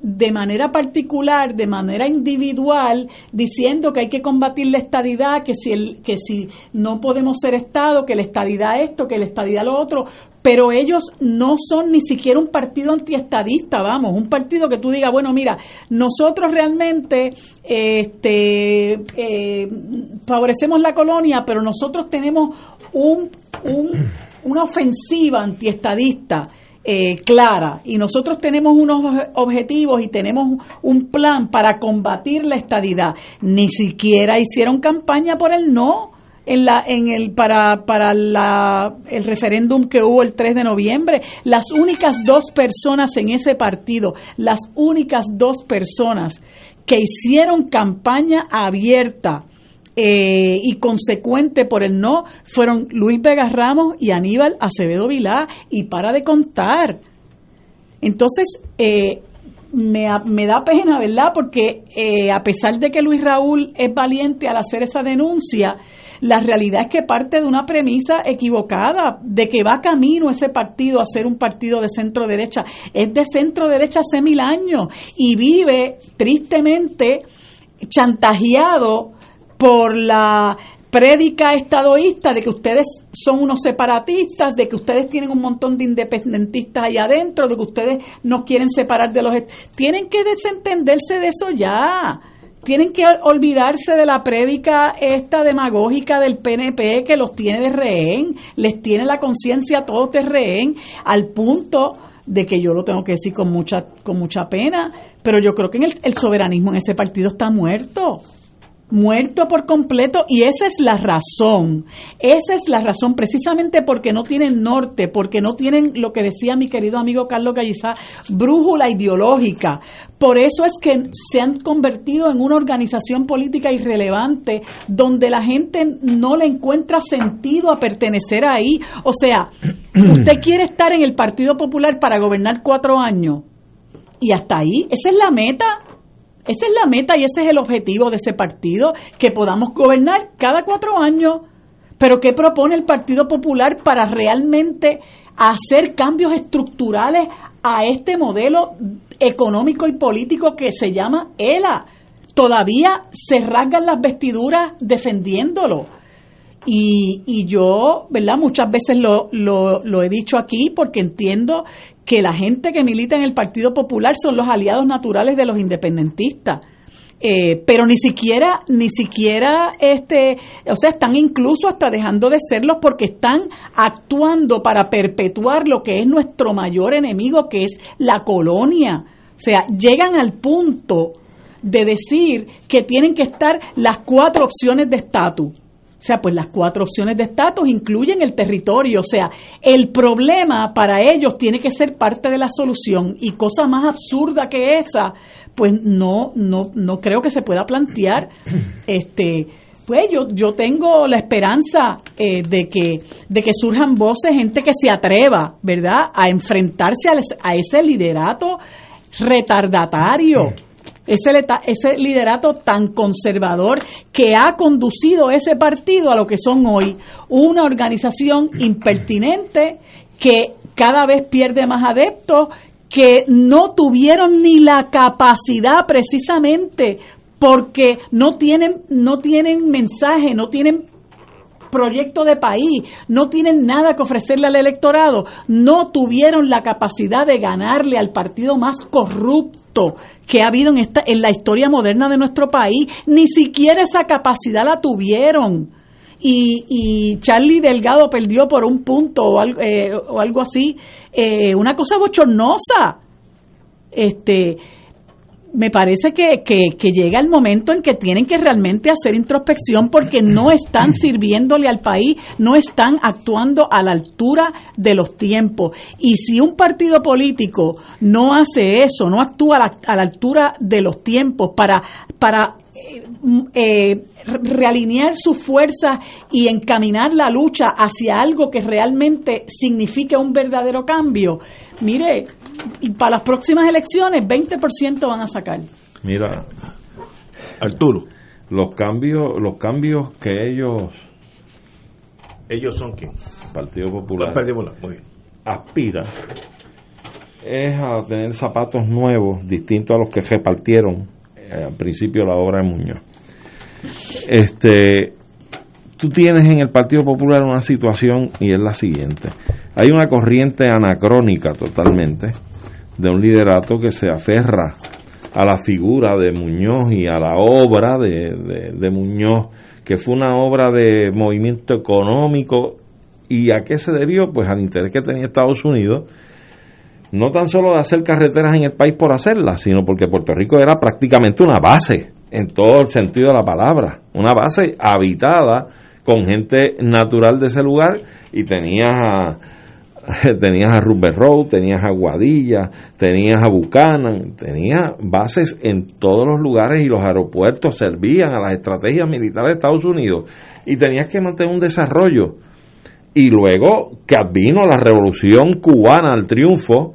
de manera particular, de manera individual, diciendo que hay que combatir la estadidad, que si, el, que si no podemos ser Estado, que la estadidad esto, que la estadidad lo otro, pero ellos no son ni siquiera un partido antiestadista, vamos, un partido que tú digas, bueno, mira, nosotros realmente este, eh, favorecemos la colonia, pero nosotros tenemos un, una ofensiva antiestadista. Eh, clara y nosotros tenemos unos objetivos y tenemos un plan para combatir la estadidad. Ni siquiera hicieron campaña por el no en la en el para para la, el referéndum que hubo el 3 de noviembre las únicas dos personas en ese partido las únicas dos personas que hicieron campaña abierta eh, y consecuente por el no fueron Luis Vega Ramos y Aníbal Acevedo Vilá y para de contar entonces eh, me, me, da pena, ¿verdad? Porque eh, a pesar de que Luis Raúl es valiente al hacer esa denuncia, la realidad es que parte de una premisa equivocada, de que va camino ese partido a ser un partido de centro derecha. Es de centro derecha hace mil años y vive tristemente chantajeado por la prédica estadoísta de que ustedes son unos separatistas, de que ustedes tienen un montón de independentistas ahí adentro, de que ustedes no quieren separar de los... Tienen que desentenderse de eso ya tienen que olvidarse de la prédica esta demagógica del PNP que los tiene de rehén, les tiene la conciencia todos de rehén, al punto de que yo lo tengo que decir con mucha, con mucha pena, pero yo creo que en el soberanismo en ese partido está muerto muerto por completo y esa es la razón, esa es la razón precisamente porque no tienen norte, porque no tienen lo que decía mi querido amigo Carlos Gallizá, brújula ideológica. Por eso es que se han convertido en una organización política irrelevante donde la gente no le encuentra sentido a pertenecer ahí. O sea, usted quiere estar en el Partido Popular para gobernar cuatro años y hasta ahí, esa es la meta esa es la meta y ese es el objetivo de ese partido, que podamos gobernar cada cuatro años. Pero ¿qué propone el Partido Popular para realmente hacer cambios estructurales a este modelo económico y político que se llama ELA? Todavía se rasgan las vestiduras defendiéndolo. Y, y yo, ¿verdad? Muchas veces lo, lo, lo he dicho aquí porque entiendo que la gente que milita en el Partido Popular son los aliados naturales de los independentistas. Eh, pero ni siquiera, ni siquiera, este, o sea, están incluso hasta dejando de serlos porque están actuando para perpetuar lo que es nuestro mayor enemigo, que es la colonia. O sea, llegan al punto de decir que tienen que estar las cuatro opciones de estatus. O sea, pues las cuatro opciones de estatus incluyen el territorio. O sea, el problema para ellos tiene que ser parte de la solución. Y cosa más absurda que esa, pues no, no, no creo que se pueda plantear. Este, pues yo, yo tengo la esperanza eh, de que, de que surjan voces, gente que se atreva, ¿verdad?, a enfrentarse a, a ese liderato retardatario ese, ese liderato tan conservador que ha conducido ese partido a lo que son hoy una organización impertinente que cada vez pierde más adeptos, que no tuvieron ni la capacidad precisamente porque no tienen no tienen mensaje, no tienen proyecto de país, no tienen nada que ofrecerle al electorado, no tuvieron la capacidad de ganarle al partido más corrupto que ha habido en esta en la historia moderna de nuestro país, ni siquiera esa capacidad la tuvieron. y, Charlie Delgado perdió por un punto o algo, eh, o algo así, eh, una cosa bochornosa. Este, me parece que, que, llega el momento en que tienen que realmente hacer introspección porque no están sirviéndole al país, no están actuando a la altura de los tiempos. Y si un partido político no hace eso, no actúa a la, altura de los tiempos para, para eh, eh, realinear sus fuerzas y encaminar la lucha hacia algo que realmente signifique un verdadero cambio, mire, y para las próximas elecciones 20% van a sacar. Mira, Arturo, los cambios, los cambios que ellos ellos son quién? Partido Popular. muy Aspira es a tener zapatos nuevos distintos a los que repartieron eh, al principio la obra de Muñoz. Este, tú tienes en el Partido Popular una situación y es la siguiente. Hay una corriente anacrónica totalmente de un liderato que se aferra a la figura de Muñoz y a la obra de, Muñoz, que fue una obra de movimiento económico. ¿Y a qué se debió? Pues al interés que tenía Estados Unidos, no tan solo de hacer carreteras en el país por hacerlas, sino porque Puerto Rico era prácticamente una base, en todo el sentido de la palabra, una base habitada con gente natural de ese lugar y tenías tenías a Rubber Road, tenías a Guadilla, tenías a Buchanan, tenías bases en todos los lugares y los aeropuertos servían a las estrategias militares de Estados Unidos y tenías que mantener un desarrollo. Y luego que vino la revolución cubana al triunfo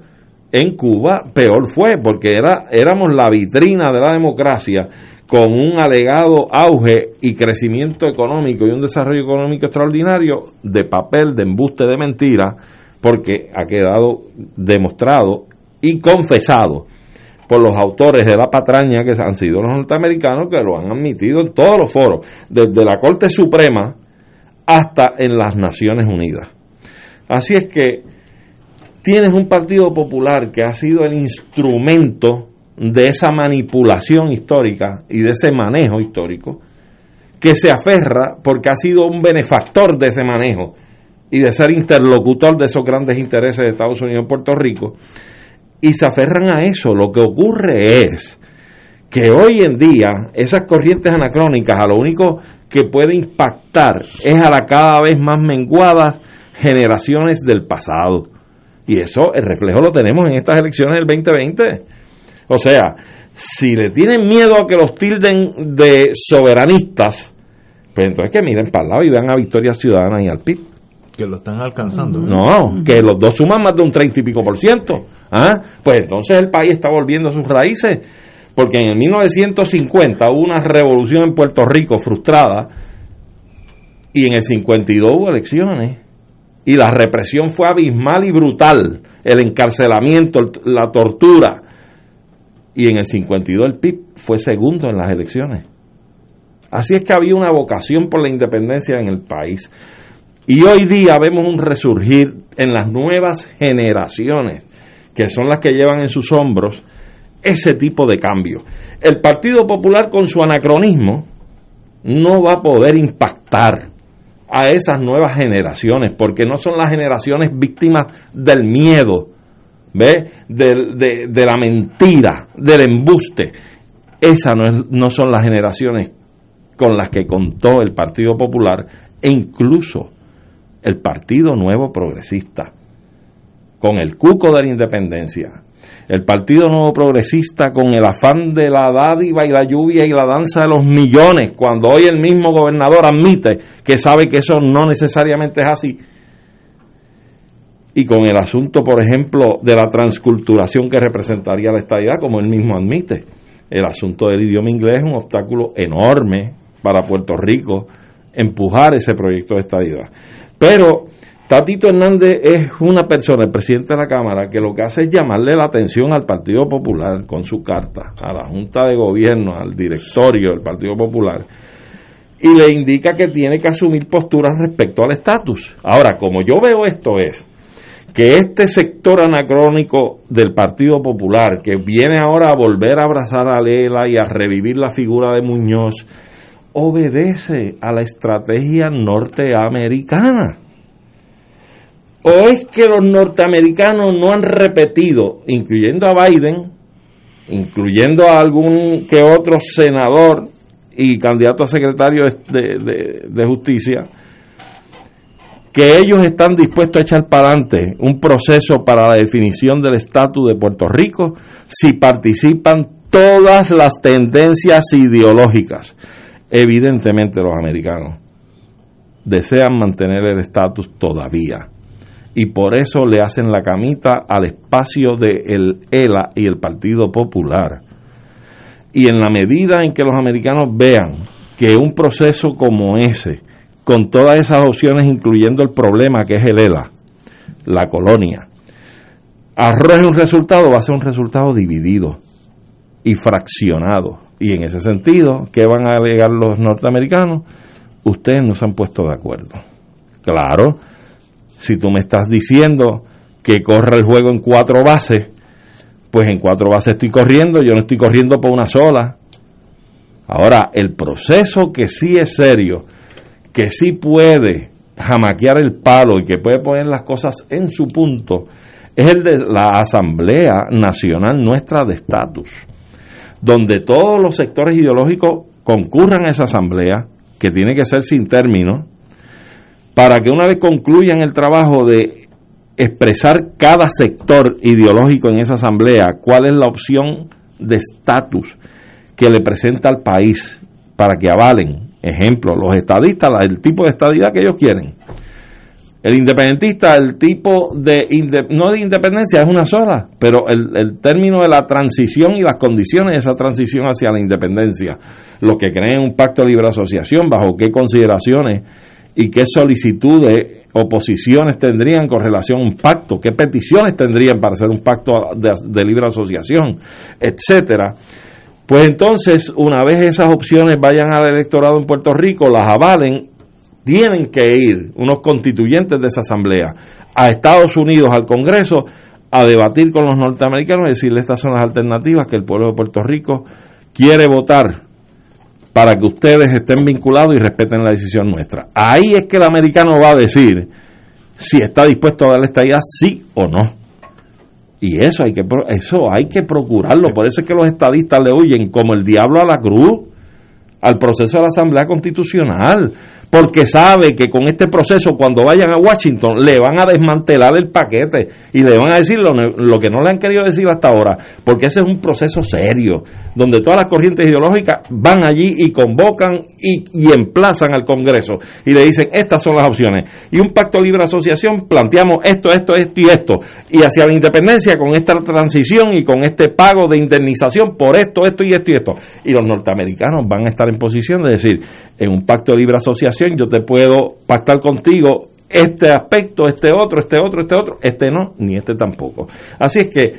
en Cuba, peor fue, porque era, éramos la vitrina de la democracia con un alegado auge y crecimiento económico y un desarrollo económico extraordinario de papel, de embuste, de mentira, porque ha quedado demostrado y confesado por los autores de la patraña que han sido los norteamericanos que lo han admitido en todos los foros, desde la Corte Suprema hasta en las Naciones Unidas. Así es que tienes un Partido Popular que ha sido el instrumento de esa manipulación histórica y de ese manejo histórico, que se aferra porque ha sido un benefactor de ese manejo y de ser interlocutor de esos grandes intereses de Estados Unidos en Puerto Rico, y se aferran a eso. Lo que ocurre es que hoy en día esas corrientes anacrónicas a lo único que puede impactar es a la cada vez más menguadas generaciones del pasado. Y eso, el reflejo lo tenemos en estas elecciones del 2020. O sea, si le tienen miedo a que los tilden de soberanistas, pues entonces que miren para el lado y vean a Victoria Ciudadana y al PIB que lo están alcanzando. No, que los dos suman más de un 30 y pico por ciento. ¿Ah? Pues entonces el país está volviendo a sus raíces, porque en el 1950 hubo una revolución en Puerto Rico frustrada y en el 52 hubo elecciones y la represión fue abismal y brutal, el encarcelamiento, la tortura. Y en el 52 el PIB fue segundo en las elecciones. Así es que había una vocación por la independencia en el país. Y hoy día vemos un resurgir en las nuevas generaciones, que son las que llevan en sus hombros ese tipo de cambio. El Partido Popular con su anacronismo no va a poder impactar a esas nuevas generaciones, porque no son las generaciones víctimas del miedo, ¿ve? De, de, la mentira, del embuste. Esas no, no son las generaciones con las que contó el Partido Popular e incluso el Partido Nuevo Progresista, con el cuco de la independencia, el Partido Nuevo Progresista con el afán de la dádiva y la lluvia y la danza de los millones, cuando hoy el mismo gobernador admite que sabe que eso no necesariamente es así. Y con el asunto, por ejemplo, de la transculturación que representaría la estadidad, como él mismo admite. El asunto del idioma inglés es un obstáculo enorme para Puerto Rico empujar ese proyecto de estadidad. Pero Tatito Hernández es una persona, el presidente de la Cámara, que lo que hace es llamarle la atención al Partido Popular con su carta, a la Junta de Gobierno, al directorio del Partido Popular, y le indica que tiene que asumir posturas respecto al estatus. Ahora, como yo veo esto es que este sector anacrónico del Partido Popular, que viene ahora a volver a abrazar a Lela y a revivir la figura de Muñoz, obedece a la estrategia norteamericana. ¿O es que los norteamericanos no han repetido, incluyendo a Biden, incluyendo a algún que otro senador y candidato a secretario de, justicia, que ellos están dispuestos a echar para adelante un proceso para la definición del estatus de Puerto Rico si participan todas las tendencias ideológicas. Evidentemente los americanos desean mantener el estatus todavía y por eso le hacen la camita al espacio de el ELA y el Partido Popular. Y en la medida en que los americanos vean que un proceso como ese, con todas esas opciones, incluyendo el problema que es el ELA, la colonia, arroje un resultado, va a ser un resultado dividido y fraccionado. Y en ese sentido, ¿qué van a alegar los norteamericanos? Ustedes no se han puesto de acuerdo. Claro, si tú me estás diciendo que corre el juego en cuatro bases, pues en cuatro bases estoy corriendo, yo no estoy corriendo por una sola. Ahora, el proceso que sí es serio, que sí puede jamaquear el palo y que puede poner las cosas en su punto, es el de la Asamblea Nacional Nuestra de Estatus, donde todos los sectores ideológicos concurran a esa asamblea, que tiene que ser sin término, para que una vez concluyan el trabajo de expresar cada sector ideológico en esa asamblea cuál es la opción de estatus que le presenta al país para que avalen, ejemplo, los estadistas, el tipo de estadidad que ellos quieren. El independentista, el tipo de, no de independencia, es una sola, pero el, el, término de la transición y las condiciones de esa transición hacia la independencia, los que creen un pacto de libre asociación, bajo qué consideraciones y qué solicitudes o posiciones tendrían con relación a un pacto, qué peticiones tendrían para hacer un pacto de, libre asociación, etcétera. Pues entonces, una vez esas opciones vayan al electorado en Puerto Rico, las avalen, tienen que ir unos constituyentes de esa asamblea a Estados Unidos, al Congreso, a debatir con los norteamericanos y decirle estas son las alternativas que el pueblo de Puerto Rico quiere votar para que ustedes estén vinculados y respeten la decisión nuestra. Ahí es que el americano va a decir si está dispuesto a darle esta idea sí o no. Y eso hay que eso hay que procurarlo, por eso es que los estadistas le huyen como el diablo a la cruz al proceso de la Asamblea Constitucional, porque sabe que con este proceso, cuando vayan a Washington, le van a desmantelar el paquete y le van a decir lo, que no le han querido decir hasta ahora, porque ese es un proceso serio, donde todas las corrientes ideológicas van allí y convocan y, y emplazan al Congreso y le dicen, estas son las opciones. Y un pacto libre asociación planteamos esto, esto, esto y esto, y hacia la independencia con esta transición y con este pago de indemnización por esto, esto y esto y esto. Y los norteamericanos van a estar en posición de decir, en un pacto libre asociación yo te puedo pactar contigo este aspecto, este otro, este otro, este otro, este no, ni este tampoco. Así es que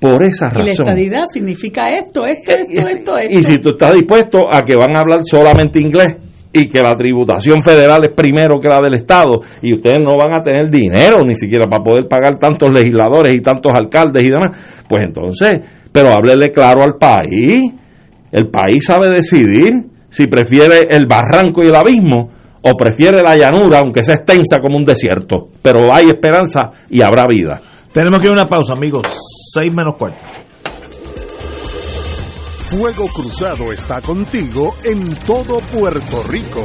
por esa razón. Y la estadidad significa esto, esto, eh, esto, esto, esto. Y si tú estás dispuesto a que van a hablar solamente inglés y que la tributación federal es primero que la del Estado y ustedes no van a tener dinero ni siquiera para poder pagar tantos legisladores y tantos alcaldes y demás, pues entonces, pero háblele claro al país. El país sabe decidir si prefiere el barranco y el abismo o prefiere la llanura, aunque sea extensa como un desierto. Pero hay esperanza y habrá vida. Tenemos que ir a una pausa, amigos. Seis menos cuarto. Fuego Cruzado está contigo en todo Puerto Rico.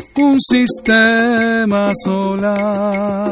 un sistema solar.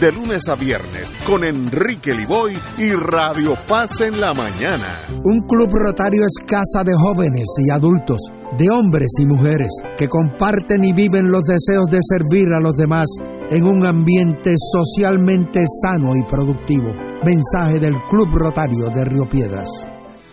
de lunes a viernes con Enrique Liboy y Radio Paz en la mañana. Un club rotario es casa de jóvenes y adultos, de hombres y mujeres que comparten y viven los deseos de servir a los demás en un ambiente socialmente sano y productivo. Mensaje del Club Rotario de Río Piedras.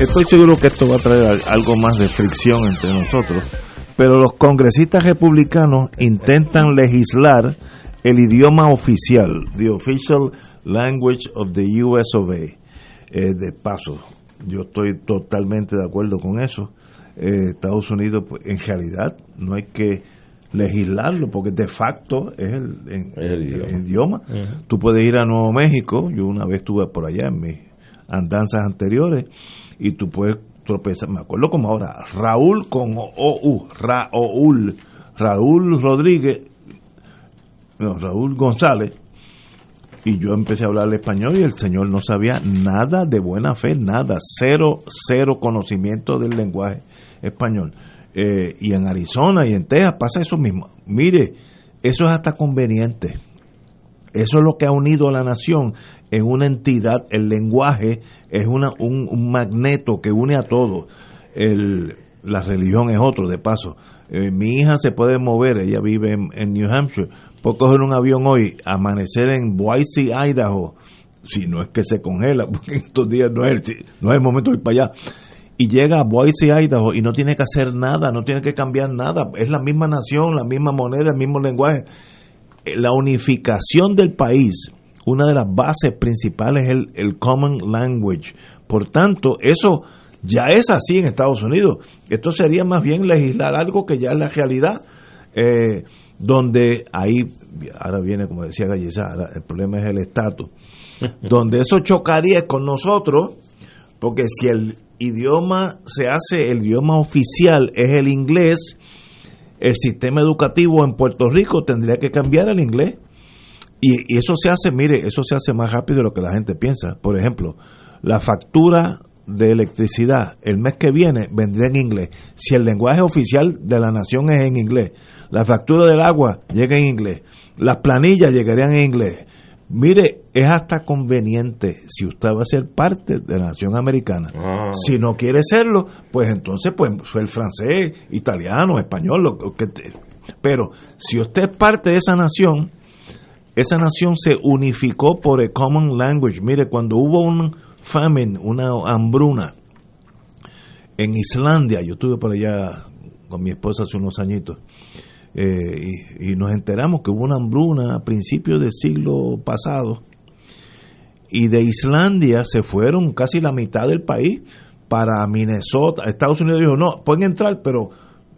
Estoy seguro que esto va a traer algo más de fricción entre nosotros, pero los congresistas republicanos intentan legislar el idioma oficial, the official language of the US of A. Eh, de paso, yo estoy totalmente de acuerdo con eso. Eh, Estados Unidos, pues, en realidad, no hay que legislarlo porque de facto es el, idioma. Tú puedes ir a Nuevo México, yo una vez estuve por allá en mis andanzas anteriores, y tú puedes tropezar, me acuerdo como ahora, Raúl con OU, Raúl, Raúl Rodríguez, no, Raúl González, y yo empecé a hablar español y el señor no sabía nada de buena fe, nada, cero, cero conocimiento del lenguaje español. Eh, y en Arizona y en Texas pasa eso mismo. Mire, eso es hasta conveniente. Eso es lo que ha unido a la nación en una entidad. El lenguaje es una, un, magneto que une a todos. la religión es otro, de paso. Eh, mi hija se puede mover, ella vive en, New Hampshire, puede coger un avión hoy, amanecer en Boise, Idaho, si no es que se congela, porque estos días no es, no es el momento de ir para allá. Y llega a Boise, Idaho y no tiene que hacer nada, no tiene que cambiar nada. Es la misma nación, la misma moneda, el mismo lenguaje. Eh, la unificación del país una de las bases principales es el, Common Language. Por tanto, eso ya es así en Estados Unidos. Esto sería más bien legislar algo que ya es la realidad, eh, donde ahí, ahora viene como decía Gallizar, el problema es el estatus, donde eso chocaría con nosotros, porque si el idioma se hace, el idioma oficial es el inglés, el sistema educativo en Puerto Rico tendría que cambiar al inglés y, eso se hace, mire, eso se hace más rápido de lo que la gente piensa. Por ejemplo, la factura de electricidad el mes que viene vendría en inglés. Si el lenguaje oficial de la nación es en inglés, la factura del agua llega en inglés, las planillas llegarían en inglés. Mire, es hasta conveniente si usted va a ser parte de la nación americana. Ah. Si no quiere serlo, pues entonces pues el francés, italiano, español, lo que pero si usted es parte de esa nación, esa nación se unificó por el common language. Mire, cuando hubo un famine, una hambruna en Islandia, yo estuve por allá con mi esposa hace unos añitos, eh, y, nos enteramos que hubo una hambruna a principios del siglo pasado, y de Islandia se fueron casi la mitad del país para Minnesota. Estados Unidos dijo, no, pueden entrar, pero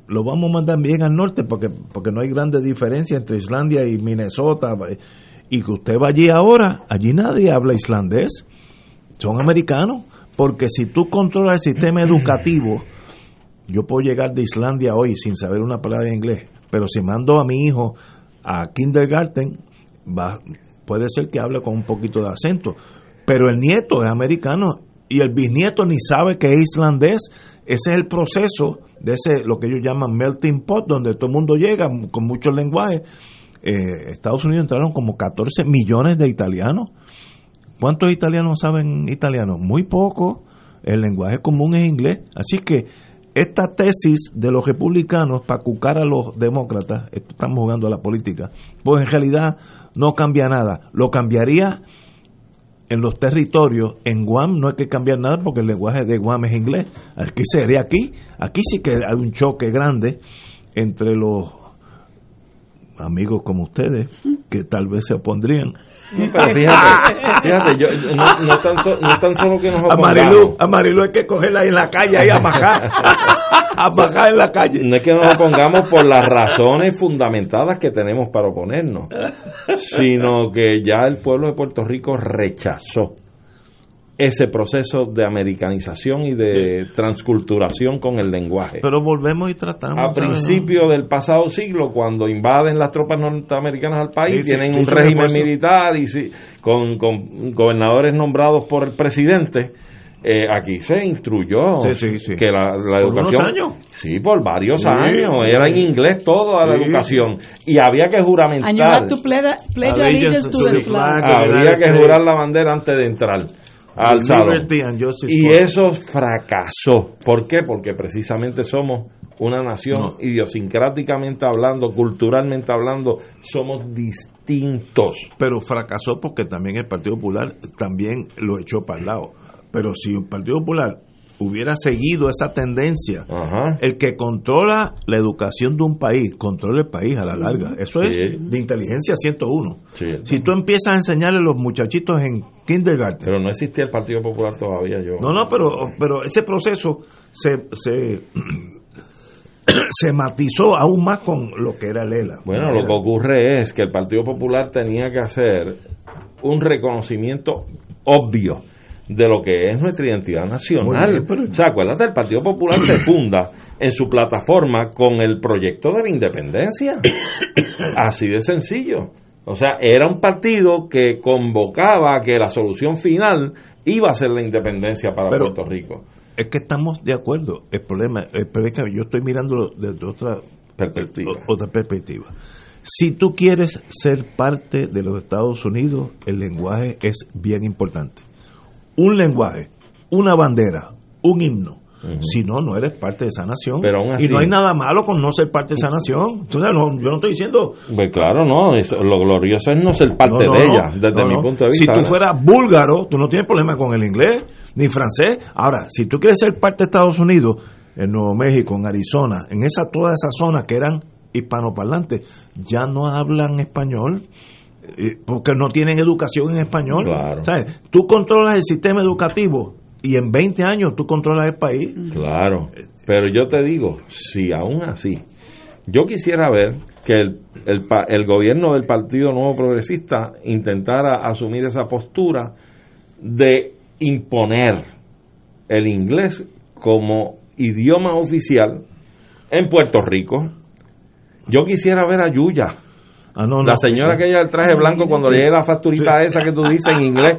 lo vamos a mandar bien al norte porque, porque no hay grande diferencia entre Islandia y Minnesota. Y que usted va allí ahora, allí nadie habla islandés, son americanos, porque si tú controlas el sistema educativo yo puedo llegar de Islandia hoy sin saber una palabra de inglés, pero si mando a mi hijo a kindergarten, va, puede ser que hable con un poquito de acento, pero el nieto es americano y el bisnieto ni sabe que es islandés. Ese es el proceso de ese, lo que ellos llaman melting pot, donde todo el mundo llega con muchos lenguajes. Eh, Estados Unidos entraron como 14 millones de italianos. ¿Cuántos italianos saben italiano? Muy poco. El lenguaje común es inglés. Así que esta tesis de los republicanos para cucar a los demócratas, estamos jugando a la política, pues en realidad no cambia nada. Lo cambiaría en los territorios, en Guam no hay que cambiar nada porque el lenguaje de Guam es inglés. Aquí sería aquí. Aquí sí que hay un choque grande entre los amigos como ustedes, que tal vez se opondrían pero fíjate, fíjate, yo, no, no, es tan no tan solo que nos opongamos. A Marilu, hay que cogerla en la calle ahí a bajar. a bajar en la calle. No es que nos opongamos por las razones fundamentadas que tenemos para oponernos, sino que ya el pueblo de Puerto Rico rechazó ese proceso de americanización y de transculturación con el lenguaje. Pero volvemos y tratamos. A principios del pasado siglo, cuando invaden las tropas norteamericanas al país, tienen un régimen militar y si, con, gobernadores nombrados por el presidente. Eh, aquí se instruyó que la, educación años? sí por varios años. era en inglés toda la educación. Y había que juramentar. Había que jurar la bandera antes de entrar alzado. Y eso fracasó. ¿Por qué? Porque precisamente somos una nación idiosincráticamente hablando, culturalmente hablando, somos distintos. Pero fracasó porque también el Partido Popular también lo echó para el lado. Pero si el Partido Popular hubiera seguido esa tendencia, el que controla la educación de un país, controla el país a la larga. Eso es de inteligencia 101. Si tú empiezas a enseñarle a los muchachitos en kindergarten. Pero no existía el Partido Popular todavía, yo. No, no, pero, pero ese proceso se, se, se matizó aún más con lo que era Lela. Bueno, lo que ocurre es que el Partido Popular tenía que hacer un reconocimiento obvio de lo que es nuestra identidad nacional. O sea, acuérdate, el Partido Popular se funda en su plataforma con el proyecto de la independencia. Así de sencillo. O sea, era un partido que convocaba que la solución final iba a ser la independencia para Puerto Rico. Es que estamos de acuerdo. El problema, es que yo estoy mirándolo desde otra perspectiva. Otra perspectiva. Si tú quieres ser parte de los Estados Unidos, el lenguaje es bien importante un lenguaje, una bandera, un himno. Si no, no eres parte de esa nación. y no hay nada malo con no ser parte de esa nación. Entonces, yo no estoy diciendo. Pues claro, no. lo glorioso es no ser parte de ella, desde mi punto de vista. Si tú fueras búlgaro, tú no tienes problema con el inglés ni francés. Ahora, si tú quieres ser parte de Estados Unidos, en Nuevo México, en Arizona, en esa toda esa zona que eran hispanoparlantes, ya no hablan español porque no tienen educación en español. ¿sabes? Tú controlas el sistema educativo y en 20 años tú controlas el país. Claro, pero yo te digo, si aún así, yo quisiera ver que el, el, el gobierno del Partido Nuevo Progresista intentara asumir esa postura de imponer el inglés como idioma oficial en Puerto Rico. Yo quisiera ver a Yuya Ah, la señora que ella el traje blanco cuando le llegue la facturita esa que tú dices en inglés.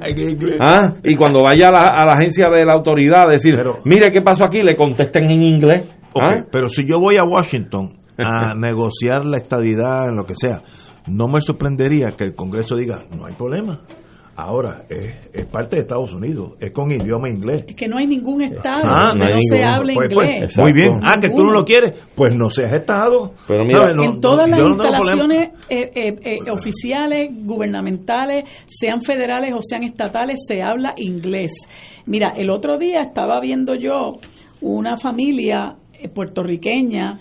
¿Ah? Y cuando vaya a la, a la, agencia de la autoridad a decir, mire qué pasó aquí, le contesten en inglés. ¿Ah? Pero si yo voy a Washington a negociar la estadidad en lo que sea, no me sorprendería que el Congreso diga, no hay problema. Ahora, es, parte de Estados Unidos, es con idioma inglés. Es que no hay ningún estado ah, no, se hable pues, pues, inglés. muy bien. Ah, que tú no lo quieres. Pues no seas estado. Pero mira, en todas las instalaciones eh, eh, eh, oficiales, gubernamentales, sean federales o sean estatales, se habla inglés. Mira, el otro día estaba viendo yo una familia puertorriqueña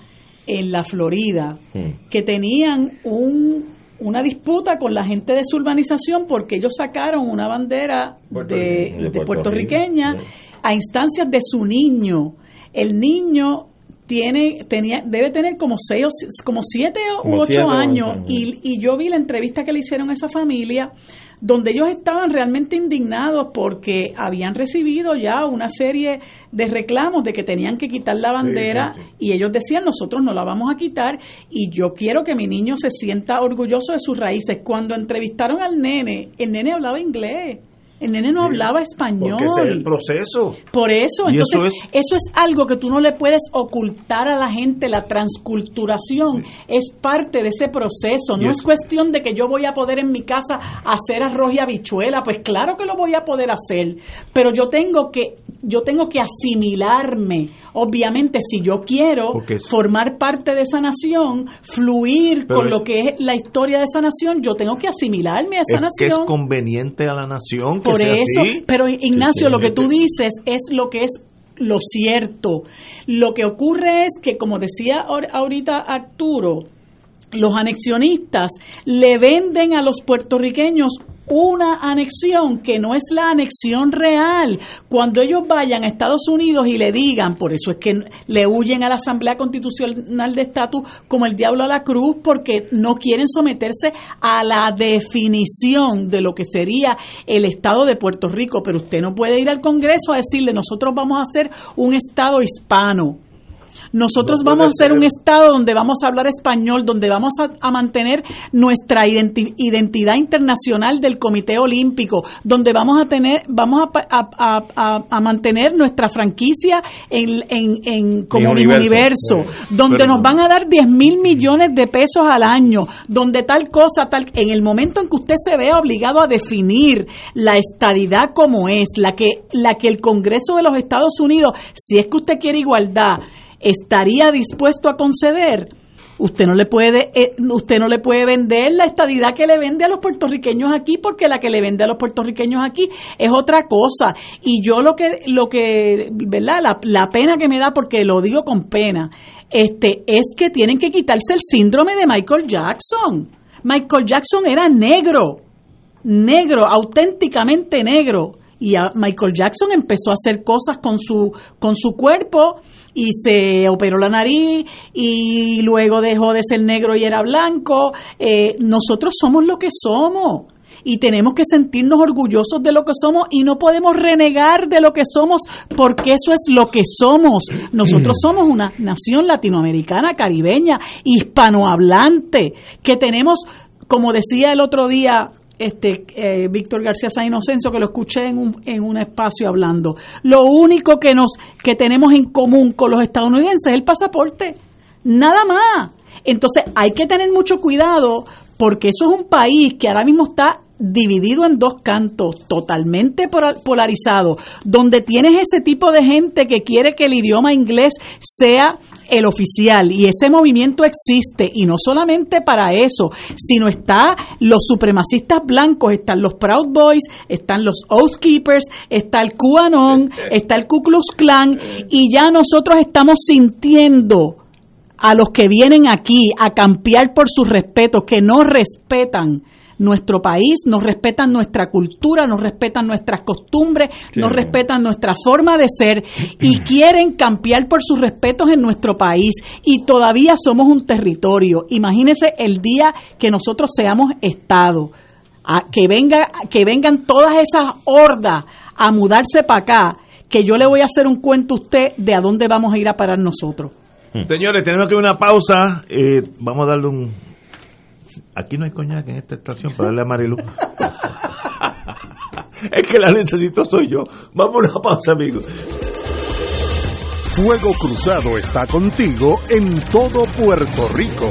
en la Florida hmm. que tenían un una disputa con la gente de su urbanización porque ellos sacaron una bandera de, puertorriqueña a instancias de su niño. El niño tiene tenía debe tener como seis o, como siete u ocho años, Y, y yo vi la entrevista que le hicieron a esa familia donde ellos estaban realmente indignados porque habían recibido ya una serie de reclamos de que tenían que quitar la bandera y ellos decían nosotros no la vamos a quitar y yo quiero que mi niño se sienta orgulloso de sus raíces. Cuando entrevistaron al nene, el nene hablaba inglés. El nene no hablaba español. Porque ese es el proceso. Por eso, entonces, eso es... algo que tú no le puedes ocultar a la gente. La transculturación es parte de ese proceso. No es cuestión de que yo voy a poder en mi casa hacer arroz y habichuela. Pues claro que lo voy a poder hacer. Pero yo tengo que, yo tengo que asimilarme. Obviamente, si yo quiero formar parte de esa nación, fluir con lo que es la historia de esa nación, yo tengo que asimilarme a esa nación. Que es conveniente a la nación por eso, pero Ignacio, lo que tú dices es lo que es lo cierto. Lo que ocurre es que, como decía ahorita Arturo, los anexionistas le venden a los puertorriqueños una anexión que no es la anexión real. Cuando ellos vayan a Estados Unidos y le digan, por eso es que le huyen a la Asamblea Constitucional de Estatus como el diablo a la cruz, porque no quieren someterse a la definición de lo que sería el Estado de Puerto Rico. Pero usted no puede ir al Congreso a decirle, nosotros vamos a hacer un Estado hispano nosotros vamos a ser un Estado donde vamos a hablar español, donde vamos a, mantener nuestra identidad internacional del Comité Olímpico, donde vamos a tener, vamos a, mantener nuestra franquicia en, en, como universo, donde nos van a dar 10 mil millones de pesos al año, donde tal cosa, tal, en el momento en que usted se vea obligado a definir la estadidad como es, la que, la que el Congreso de los Estados Unidos, si es que usted quiere igualdad, estaría dispuesto a conceder, usted no le puede eh, usted no le puede vender la estadidad que le vende a los puertorriqueños aquí porque la que le vende a los puertorriqueños aquí es otra cosa. Y yo lo que lo que verdad la, la pena que me da porque lo digo con pena este es que tienen que quitarse el síndrome de Michael Jackson. Michael Jackson era negro negro auténticamente negro y Michael Jackson empezó a hacer cosas con su con su cuerpo y se operó la nariz y luego dejó de ser negro y era blanco. Eh, nosotros somos lo que somos y tenemos que sentirnos orgullosos de lo que somos y no podemos renegar de lo que somos porque eso es lo que somos. Nosotros somos una nación latinoamericana, caribeña, hispanohablante, que tenemos, como decía el otro día este eh, Víctor García San Inocencio que lo escuché en un, en un espacio hablando. Lo único que nos que tenemos en común con los estadounidenses es el pasaporte. Nada más. Entonces hay que tener mucho cuidado porque eso es un país que ahora mismo está dividido en dos cantos, totalmente polarizado, donde tienes ese tipo de gente que quiere que el idioma inglés sea el oficial. Y ese movimiento existe y no solamente para eso, sino está los supremacistas blancos, están los Proud Boys, están los Oath Keepers, está el QAnon, está el Ku Klux Klan y ya nosotros estamos sintiendo a los que vienen aquí a campear por sus respetos, que no respetan nuestro país, nos respetan nuestra cultura, nos respetan nuestras costumbres, nos respetan nuestra forma de ser y quieren cambiar por sus respetos en nuestro país y todavía somos un territorio. Imagínese el día que nosotros seamos Estado. A que venga que vengan todas esas hordas a mudarse para acá que yo le voy a hacer un cuento a usted de a dónde vamos a ir a parar nosotros. Señores, tenemos que una pausa. Eh, vamos a darle un, Aquí no hay coñac en esta estación para darle a Marilu. es que la necesito soy yo. Vamos a una pausa, amigos. Fuego Cruzado está contigo en todo Puerto Rico.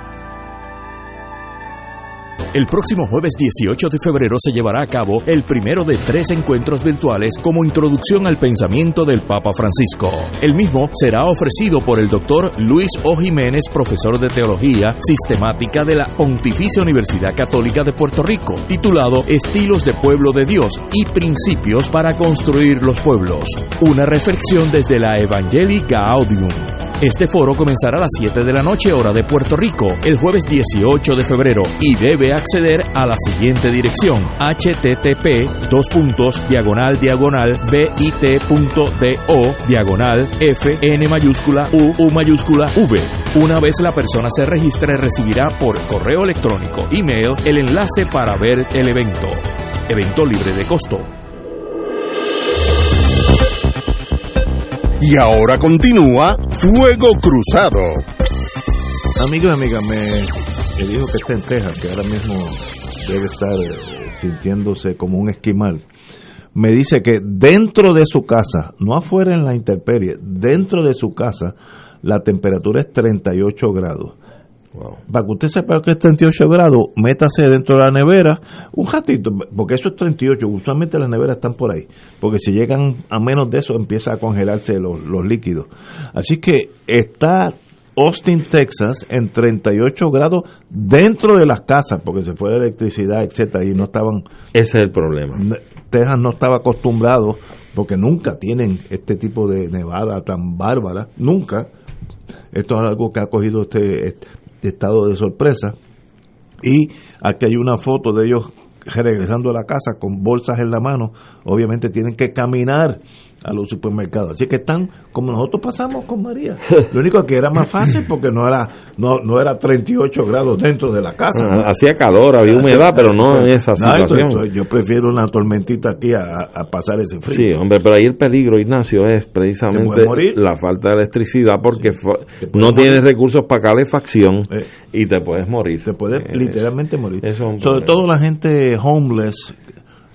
El próximo jueves 18 de febrero se llevará a cabo el primero de tres encuentros virtuales como introducción al pensamiento del Papa Francisco. El mismo será ofrecido por el doctor Luis O. Jiménez, profesor de Teología Sistemática de la Pontificia Universidad Católica de Puerto Rico, titulado Estilos de Pueblo de Dios y Principios para Construir los Pueblos. Una reflexión desde la Evangelica Audium. Este foro comenzará a las 7 de la noche hora de Puerto Rico el jueves 18 de febrero y debe acceder a la siguiente dirección http dos puntos diagonal diagonal bit.do diagonal f n mayúscula u u mayúscula v. Una vez la persona se registre recibirá por correo electrónico email el enlace para ver el evento. Evento libre de costo. Y ahora continúa Fuego Cruzado. Amigo y amiga, me, me dijo que está en Texas, que ahora mismo debe estar eh, sintiéndose como un esquimal. Me dice que dentro de su casa, no afuera en la intemperie, dentro de su casa, la temperatura es 38 grados. Para que usted sepa que es 38 grados, métase dentro de la nevera un ratito, porque eso es 38. Usualmente las neveras están por ahí, porque si llegan a menos de eso empieza a congelarse los, los líquidos. Así que está Austin, Texas, en 38 grados dentro de las casas, porque se fue la electricidad, etcétera, y no estaban. Ese es el problema. Texas no estaba acostumbrado, porque nunca tienen este tipo de nevada tan bárbara, nunca. Esto es algo que ha cogido este, este estado de sorpresa. Y aquí hay una foto de ellos regresando a la casa con bolsas en la mano. Obviamente tienen que caminar a los supermercados. Así que están como nosotros pasamos con María. Lo único que era más fácil porque no era no, no era 38 grados dentro de la casa. Ah, hacía calor, había humedad, pero no en esa situación. yo prefiero una tormentita aquí a, a, pasar ese frío. Sí, hombre, pero ahí el peligro, Ignacio, es precisamente la falta de electricidad porque Sí, no morir. tienes recursos para calefacción Eh. y te puedes morir. Se puede Eh, literalmente morir. Sobre todo la gente homeless,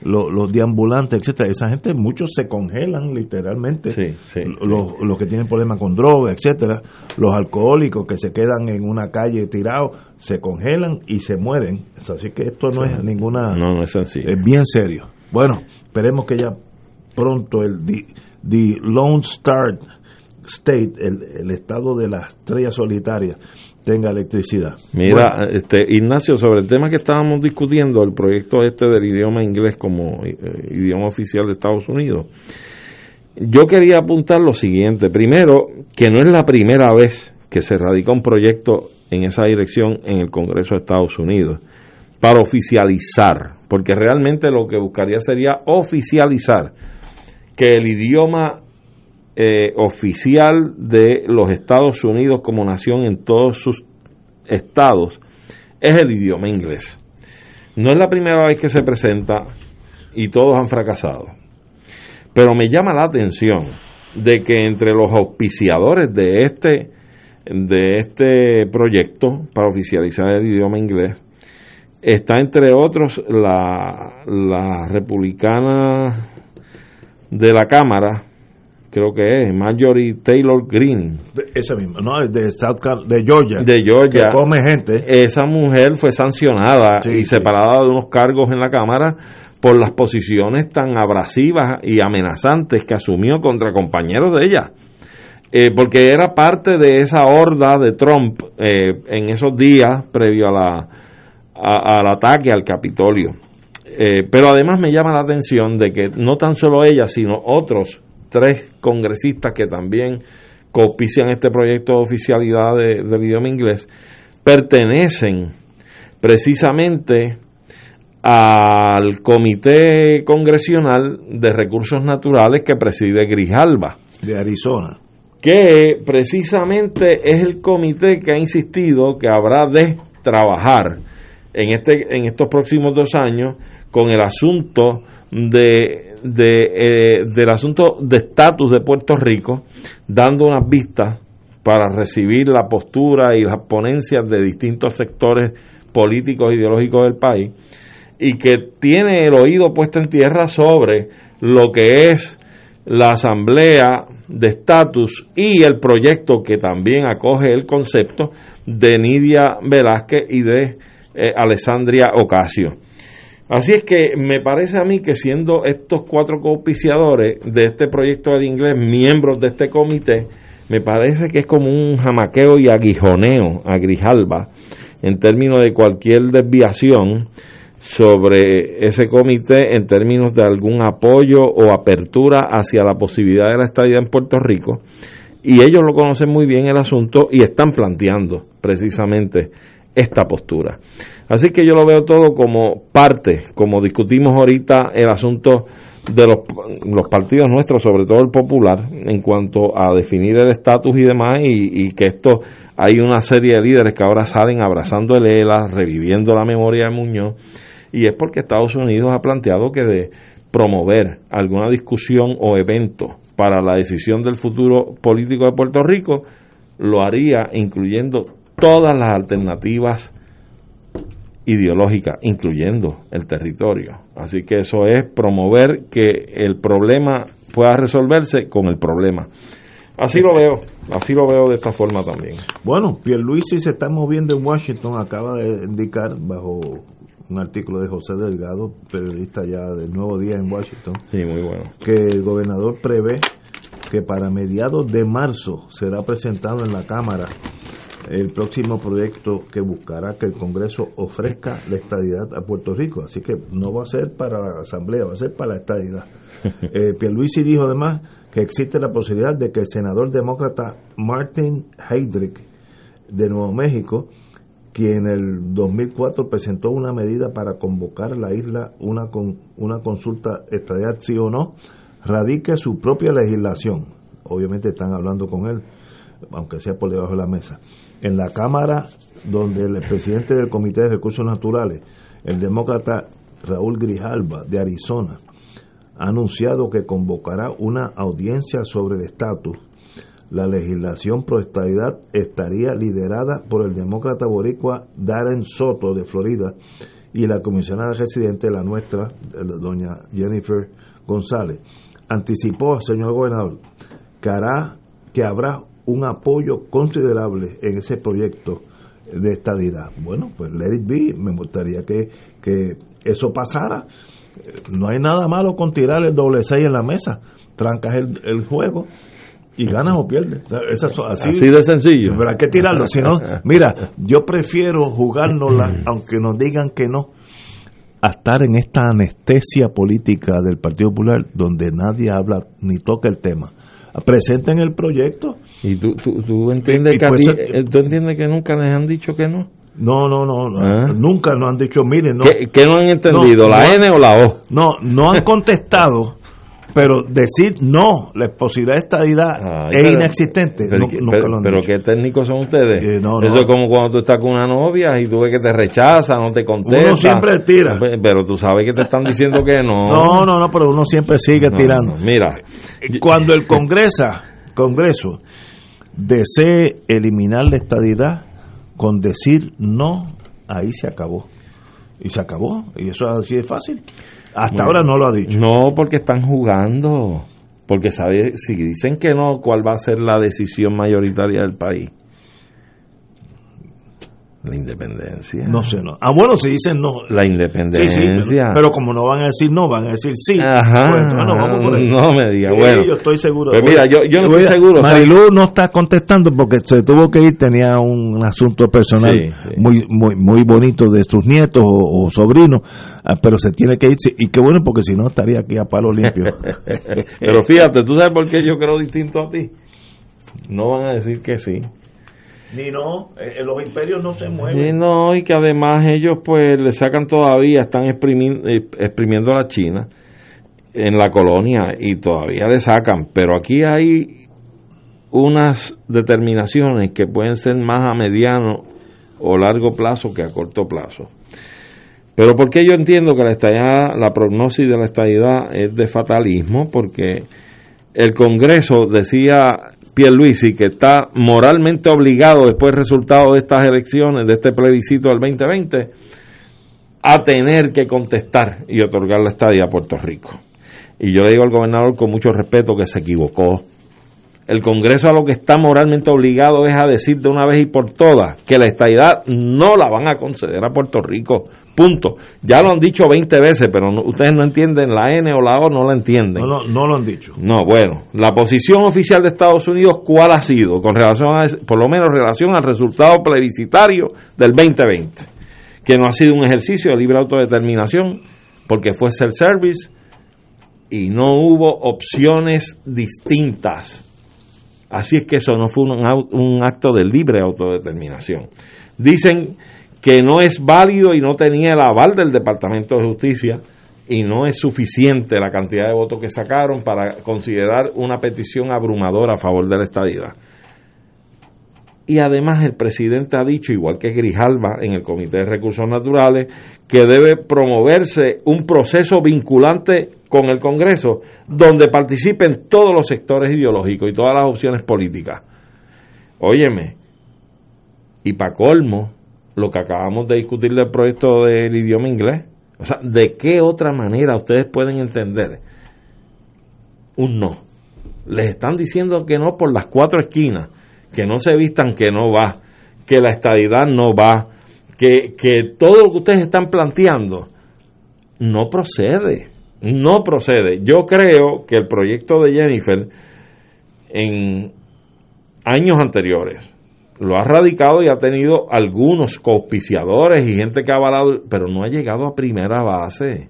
lo- los deambulantes, etcétera, esa gente muchos se congelan literalmente. Sí, sí, los, los que tienen problemas con drogas, etcétera, los alcohólicos que se quedan en una calle tirados, se congelan y se mueren. Así que esto no es ninguna No, no es sencillo. es bien serio. Bueno, esperemos que ya pronto el the, the Lone Star State, el, el estado de las estrellas solitarias, tenga electricidad. Mira, Bueno, este Ignacio, sobre el tema que estábamos discutiendo, el proyecto este del idioma inglés como eh, idioma oficial de Estados Unidos, yo quería apuntar lo siguiente. Primero, que no es la primera vez que se radica un proyecto en esa dirección en el Congreso de Estados Unidos para oficializar, porque realmente lo que buscaría sería oficializar que el idioma eh, oficial de los Estados Unidos como nación en todos sus estados es el idioma inglés. No es la primera vez que se presenta y todos han fracasado. Pero me llama la atención de que entre los auspiciadores de este de este proyecto para oficializar el idioma inglés está entre otros la, la republicana de la Cámara, creo que es Marjorie Taylor Green. Esa misma, no, es de, South de Georgia. De Georgia. Que come gente. Esa mujer fue sancionada y separada de unos cargos en la Cámara por las posiciones tan abrasivas y amenazantes que asumió contra compañeros de ella. Eh, porque era parte de esa horda de Trump eh, en esos días previo a la, al ataque al Capitolio. Eh, pero además me llama la atención de que no tan solo ella, sino otros tres congresistas que también copician este proyecto de oficialidad del idioma inglés, pertenecen precisamente al Comité Congresional de Recursos Naturales que preside Grijalba. De Arizona. Que precisamente es el comité que ha insistido que habrá de trabajar en, este, en estos próximos dos años con el asunto de, de eh, del asunto de estatus de Puerto Rico, dando unas vistas para recibir la postura y las ponencias de distintos sectores políticos e ideológicos del país, y que tiene el oído puesto en tierra sobre lo que es la asamblea de estatus y el proyecto que también acoge el concepto de Nidia Velázquez y de eh, Alessandria Ocasio. Así es que me parece a mí que siendo estos cuatro copiciadores de este proyecto del inglés miembros de este comité, me parece que es como un jamaqueo y aguijoneo a Grijalba en términos de cualquier desviación sobre ese comité en términos de algún apoyo o apertura hacia la posibilidad de la estadía en Puerto Rico. Y ellos lo conocen muy bien el asunto y están planteando precisamente esta postura. Así que yo lo veo todo como parte, como discutimos ahorita el asunto de los, partidos nuestros, sobre todo el popular, en cuanto a definir el estatus y demás, y, que esto hay una serie de líderes que ahora salen abrazando el ELA, reviviendo la memoria de Muñoz, y es porque Estados Unidos ha planteado que de promover alguna discusión o evento para la decisión del futuro político de Puerto Rico, lo haría incluyendo todas las alternativas ideológicas, incluyendo el territorio. Así que eso es promover que el problema pueda resolverse con el problema. Así lo veo, así lo veo de esta forma también. Bueno, Pierluisi se está moviendo en Washington, acaba de indicar bajo un artículo de José Delgado, periodista ya del Nuevo Día en Washington, sí, muy bueno. que el gobernador prevé que para mediados de marzo será presentado en la Cámara el próximo proyecto que buscará que el Congreso ofrezca la estadidad a Puerto Rico. Así que no va a ser para la Asamblea, va a ser para la estadidad. eh, Pierluisi dijo además que existe la posibilidad de que el senador demócrata Martin Heydrich de Nuevo México, quien en el 2004 presentó una medida para convocar a la isla una, con, una consulta estadidad sí o no, radique su propia legislación. Obviamente están hablando con él, aunque sea por debajo de la mesa en la Cámara donde el presidente del Comité de Recursos Naturales, el demócrata Raúl Grijalba de Arizona, ha anunciado que convocará una audiencia sobre el estatus. La legislación pro estadidad estaría liderada por el demócrata boricua Darren Soto de Florida y la comisionada residente, la nuestra, doña Jennifer González. Anticipó, señor gobernador, que, hará, que habrá un apoyo considerable en ese proyecto de estadidad. Bueno, pues let it be, me gustaría que, que eso pasara. No hay nada malo con tirar el doble 6 en la mesa, trancas el, el juego y ganas o pierdes. así, de sencillo. Pero hay que tirarlo. Si no, mira, yo prefiero jugárnosla, aunque nos digan que no, a estar en esta anestesia política del Partido Popular donde nadie habla ni toca el tema presenten el proyecto. ¿Y tú, tú, entiendes, que eh, tú entiendes que nunca les han dicho que no? No, no, no, ¿Ah? nunca nos han dicho, miren, no. ¿Qué, no han entendido, la N o la O? No, no han contestado pero decir no, la posibilidad de estadidad es inexistente. Pero, qué técnicos son ustedes. Eh, Eso es como cuando tú estás con una novia y tú ves que te rechaza, no te contesta. Uno siempre tira. Pero tú sabes que te están diciendo que no. No, no, no, pero uno siempre sigue tirando. Mira. Cuando el Congreso, Congreso desee eliminar la estadidad con decir no, ahí se acabó. Y se acabó, y eso es así de fácil. Hasta ahora no lo ha dicho. No, porque están jugando. Porque sabe, si dicen que no, ¿cuál va a ser la decisión mayoritaria del país? La independencia. No sé, no. Ah, bueno, si dicen no. La independencia. pero, como no van a decir no, van a decir sí. Ajá. Bueno, vamos por ahí. No me diga, bueno. yo estoy seguro. Pues mira, yo, yo no estoy seguro. Marilu no está contestando porque se tuvo que ir, tenía un asunto personal muy muy muy bonito de sus nietos o, sobrinos, ah, pero se tiene que ir. Y qué bueno, porque si no estaría aquí a palo limpio. pero fíjate, ¿tú sabes por qué yo creo distinto a ti? No van a decir que sí ni no, eh, los imperios no se mueven. Y no, y que además ellos pues le sacan todavía, están exprimiendo, eh, exprimiendo a la China en la colonia y todavía le sacan, pero aquí hay unas determinaciones que pueden ser más a mediano o largo plazo que a corto plazo. Pero porque yo entiendo que la estadía, la prognosis de la estadidad es de fatalismo, porque el Congreso decía Pierluisi, que está moralmente obligado después del resultado de estas elecciones, de este plebiscito del 2020, a tener que contestar y otorgar la estadía a Puerto Rico. Y yo le digo al gobernador con mucho respeto que se equivocó. El Congreso a lo que está moralmente obligado es a decir de una vez y por todas que la estadidad no la van a conceder a Puerto Rico Punto. Ya lo han dicho 20 veces, pero ustedes no entienden la N o la O, no la entienden. No, no, lo han dicho. No, bueno, la posición oficial de Estados Unidos, ¿cuál ha sido? Con relación a, por lo menos, relación al resultado plebiscitario del 2020, que no ha sido un ejercicio de libre autodeterminación, porque fue self-service y no hubo opciones distintas. Así es que eso no fue un, un acto de libre autodeterminación. Dicen que no es válido y no tenía el aval del Departamento de Justicia y no es suficiente la cantidad de votos que sacaron para considerar una petición abrumadora a favor de la estadidad. Y además el presidente ha dicho, igual que Grijalba en el Comité de Recursos Naturales, que debe promoverse un proceso vinculante con el Congreso donde participen todos los sectores ideológicos y todas las opciones políticas. Óyeme, y para colmo, lo que acabamos de discutir del proyecto del idioma inglés. O sea, ¿de qué otra manera ustedes pueden entender un no? Les están diciendo que no por las cuatro esquinas, que no se vistan que no va, que la estadidad no va, que, que todo lo que ustedes están planteando no procede, no procede. Yo creo que el proyecto de Jennifer en años anteriores, lo ha radicado y ha tenido algunos cospiciadores y gente que ha avalado, pero no ha llegado a primera base,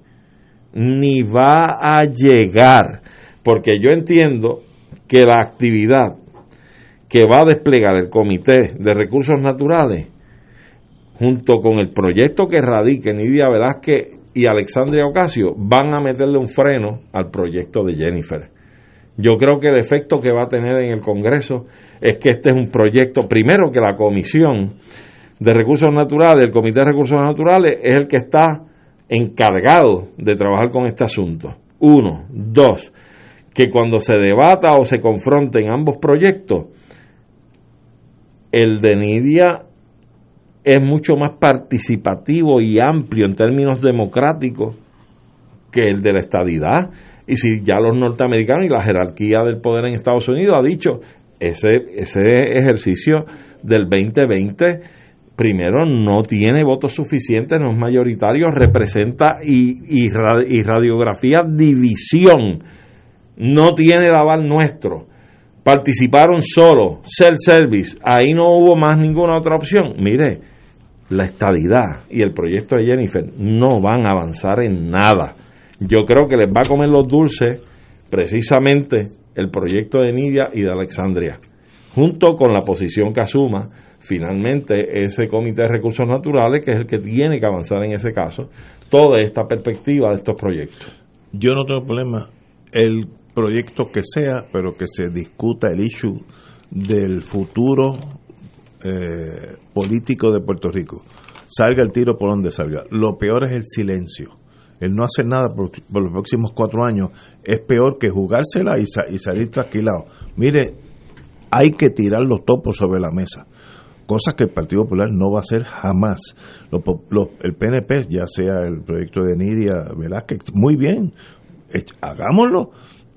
ni va a llegar, porque yo entiendo que la actividad que va a desplegar el Comité de Recursos Naturales, junto con el proyecto que radique Nidia Velázquez y Alexandria Ocasio, van a meterle un freno al proyecto de Jennifer. Yo creo que el efecto que va a tener en el Congreso es que este es un proyecto, primero que la Comisión de Recursos Naturales, el Comité de Recursos Naturales, es el que está encargado de trabajar con este asunto. Uno. Dos, que cuando se debata o se confronten ambos proyectos, el de Nidia es mucho más participativo y amplio en términos democráticos que el de la estadidad. Y si ya los norteamericanos y la jerarquía del poder en Estados Unidos ha dicho ese, ese ejercicio del 2020 primero no tiene votos suficientes, no es mayoritario, representa y, y, radiografía división, no tiene el aval nuestro. Participaron solo, self-service, ahí no hubo más ninguna otra opción. Mire, la estabilidad y el proyecto de Jennifer no van a avanzar en nada yo creo que les va a comer los dulces precisamente el proyecto de Nidia y de Alexandria, junto con la posición que asuma finalmente ese comité de recursos naturales, que es el que tiene que avanzar en ese caso, toda esta perspectiva de estos proyectos. Yo no tengo problema, el proyecto que sea, pero que se discuta el issue del futuro eh, político de Puerto Rico. Salga el tiro por donde salga. Lo peor es el silencio el no hacer nada por, los próximos cuatro años es peor que jugársela y, y salir trasquilado. Mire, hay que tirar los topos sobre la mesa cosas que el Partido Popular no va a hacer jamás. el PNP, ya sea el proyecto de Nidia Velázquez, muy bien, hagámoslo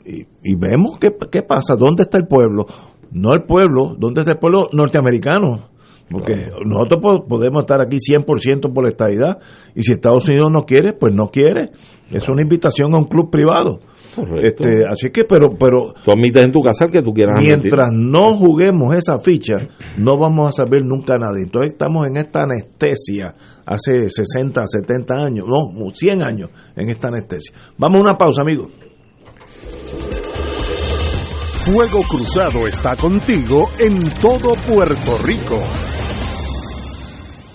y, vemos qué, qué, pasa, dónde está el pueblo. No el pueblo, dónde está el pueblo norteamericano. Porque nosotros podemos estar aquí 100% por la estabilidad y si Estados Unidos no quiere, pues no quiere. Es una invitación a un club privado. Este, así que, pero, pero. Tú admites en tu casa que tú quieras. Mientras no juguemos esa ficha, no vamos a saber nunca nada. Entonces estamos en esta anestesia hace 60, 70 años, no, 100 años en esta anestesia. Vamos a una pausa, amigos. Fuego Cruzado está contigo en todo Puerto Rico.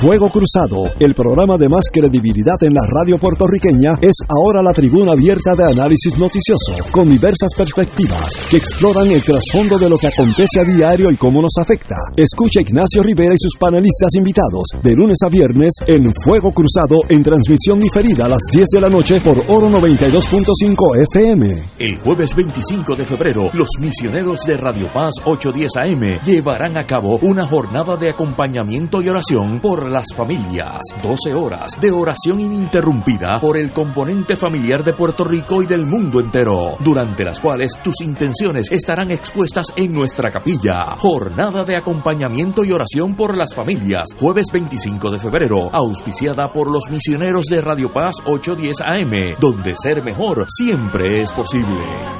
Fuego Cruzado, el programa de más credibilidad en la radio puertorriqueña, es ahora la tribuna abierta de análisis noticioso, con diversas perspectivas que exploran el trasfondo de lo que acontece a diario y cómo nos afecta. Escucha Ignacio Rivera y sus panelistas invitados de lunes a viernes en Fuego Cruzado en transmisión diferida a las 10 de la noche por Oro 92.5 FM. El jueves 25 de febrero, los misioneros de Radio Paz 810 AM llevarán a cabo una jornada de acompañamiento y oración por las familias. 12 horas de oración ininterrumpida por el componente familiar de Puerto Rico y del mundo entero, durante las cuales tus intenciones estarán expuestas en nuestra capilla. Jornada de acompañamiento y oración por las familias, jueves 25 de febrero, auspiciada por los misioneros de Radio Paz 810 AM, donde ser mejor siempre es posible.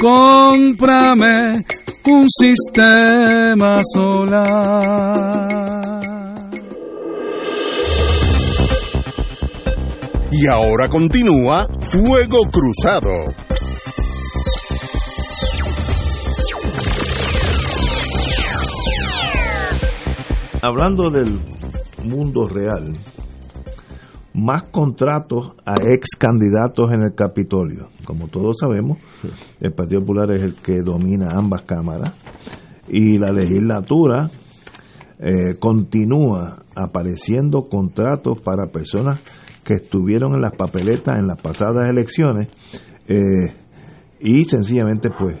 Cómprame un sistema solar. Y ahora continúa Fuego Cruzado. Hablando del mundo real, más contratos a ex candidatos en el Capitolio. Como todos sabemos, el Partido Popular es el que domina ambas cámaras y la legislatura eh, continúa apareciendo contratos para personas que estuvieron en las papeletas en las pasadas elecciones eh, y sencillamente pues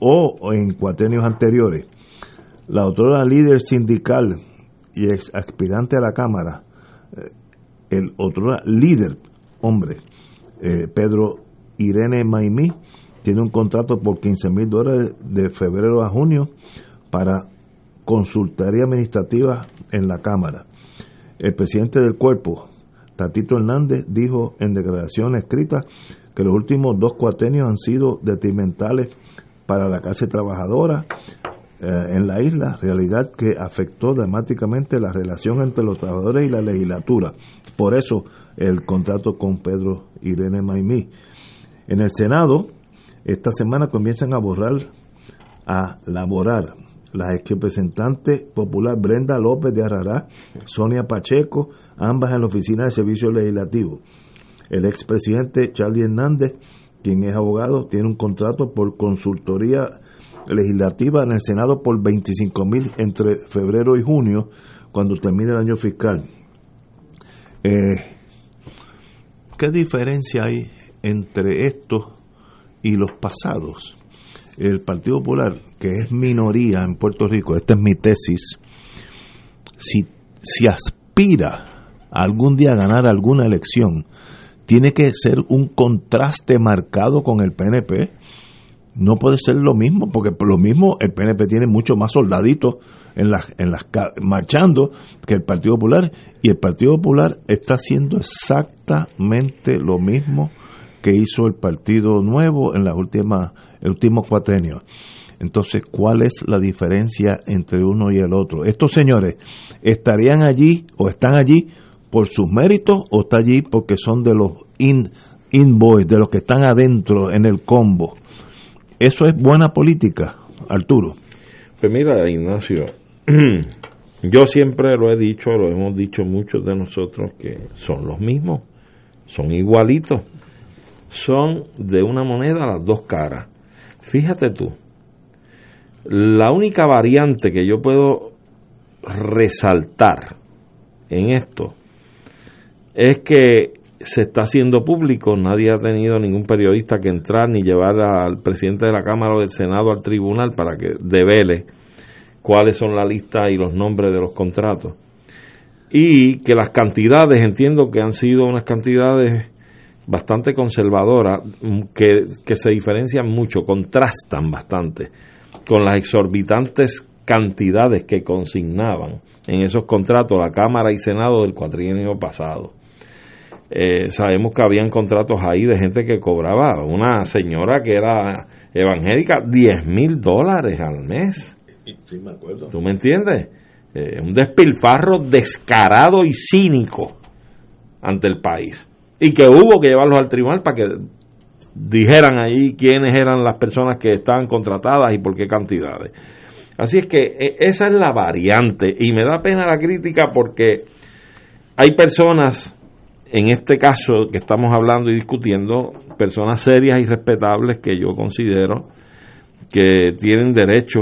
o, en cuatrenios anteriores la otra líder sindical y ex aspirante a la cámara eh, el otro líder hombre eh, Pedro Irene Maimí tiene un contrato por 15 mil dólares de febrero a junio para consultoría administrativa en la cámara. El presidente del cuerpo Tatito Hernández dijo en declaración escrita que los últimos dos cuatenios han sido detrimentales para la clase trabajadora eh, en la isla, realidad que afectó dramáticamente la relación entre los trabajadores y la legislatura. Por eso el contrato con Pedro Irene Maimí. En el Senado, esta semana comienzan a borrar, a laborar la ex representante popular Brenda López de Arrará, Sonia Pacheco, ambas en la Oficina de Servicios Legislativos. El expresidente Charlie Hernández, quien es abogado, tiene un contrato por consultoría legislativa en el Senado por 25 mil entre febrero y junio, cuando termine el año fiscal. Eh, ¿Qué diferencia hay entre esto y los pasados? El Partido Popular, que es minoría en Puerto Rico, esta es mi tesis, si, si aspira algún día ganar alguna elección, tiene que ser un contraste marcado con el PNP. No puede ser lo mismo, porque por lo mismo el PNP tiene mucho más soldaditos en las, en las marchando que el Partido Popular y el Partido Popular está haciendo exactamente lo mismo que hizo el Partido Nuevo en las últimas el último. Entonces, ¿cuál es la diferencia entre uno y el otro? Estos señores estarían allí o están allí por sus méritos o están allí porque son de los in, invoice, de los que están adentro en el combo. ¿Eso es buena política, Arturo? Pues mira, Ignacio, yo siempre lo he dicho, lo hemos dicho muchos de nosotros, que son los mismos, son igualitos, son de una moneda las dos caras. Fíjate tú, la única variante que yo puedo resaltar en esto es que se está haciendo público, nadie ha tenido ningún periodista que entrar ni llevar al presidente de la Cámara o del Senado al tribunal para que devele cuáles son la lista y los nombres de los contratos. Y que las cantidades, entiendo que han sido unas cantidades bastante conservadoras, que, que se diferencian mucho, contrastan bastante con las exorbitantes cantidades que consignaban en esos contratos la Cámara y Senado del cuatrienio pasado. Eh, sabemos que habían contratos ahí de gente que cobraba, una señora que era evangélica, 10 mil dólares al mes. Sí, me acuerdo. ¿Tú me entiendes? Eh, un despilfarro descarado y cínico ante el país. Y que hubo que llevarlos al tribunal para que dijeran ahí quiénes eran las personas que estaban contratadas y por qué cantidades. Así es que e, esa es la variante y me da pena la crítica porque hay personas, en este caso que estamos hablando y discutiendo, personas serias y respetables que yo considero que tienen derecho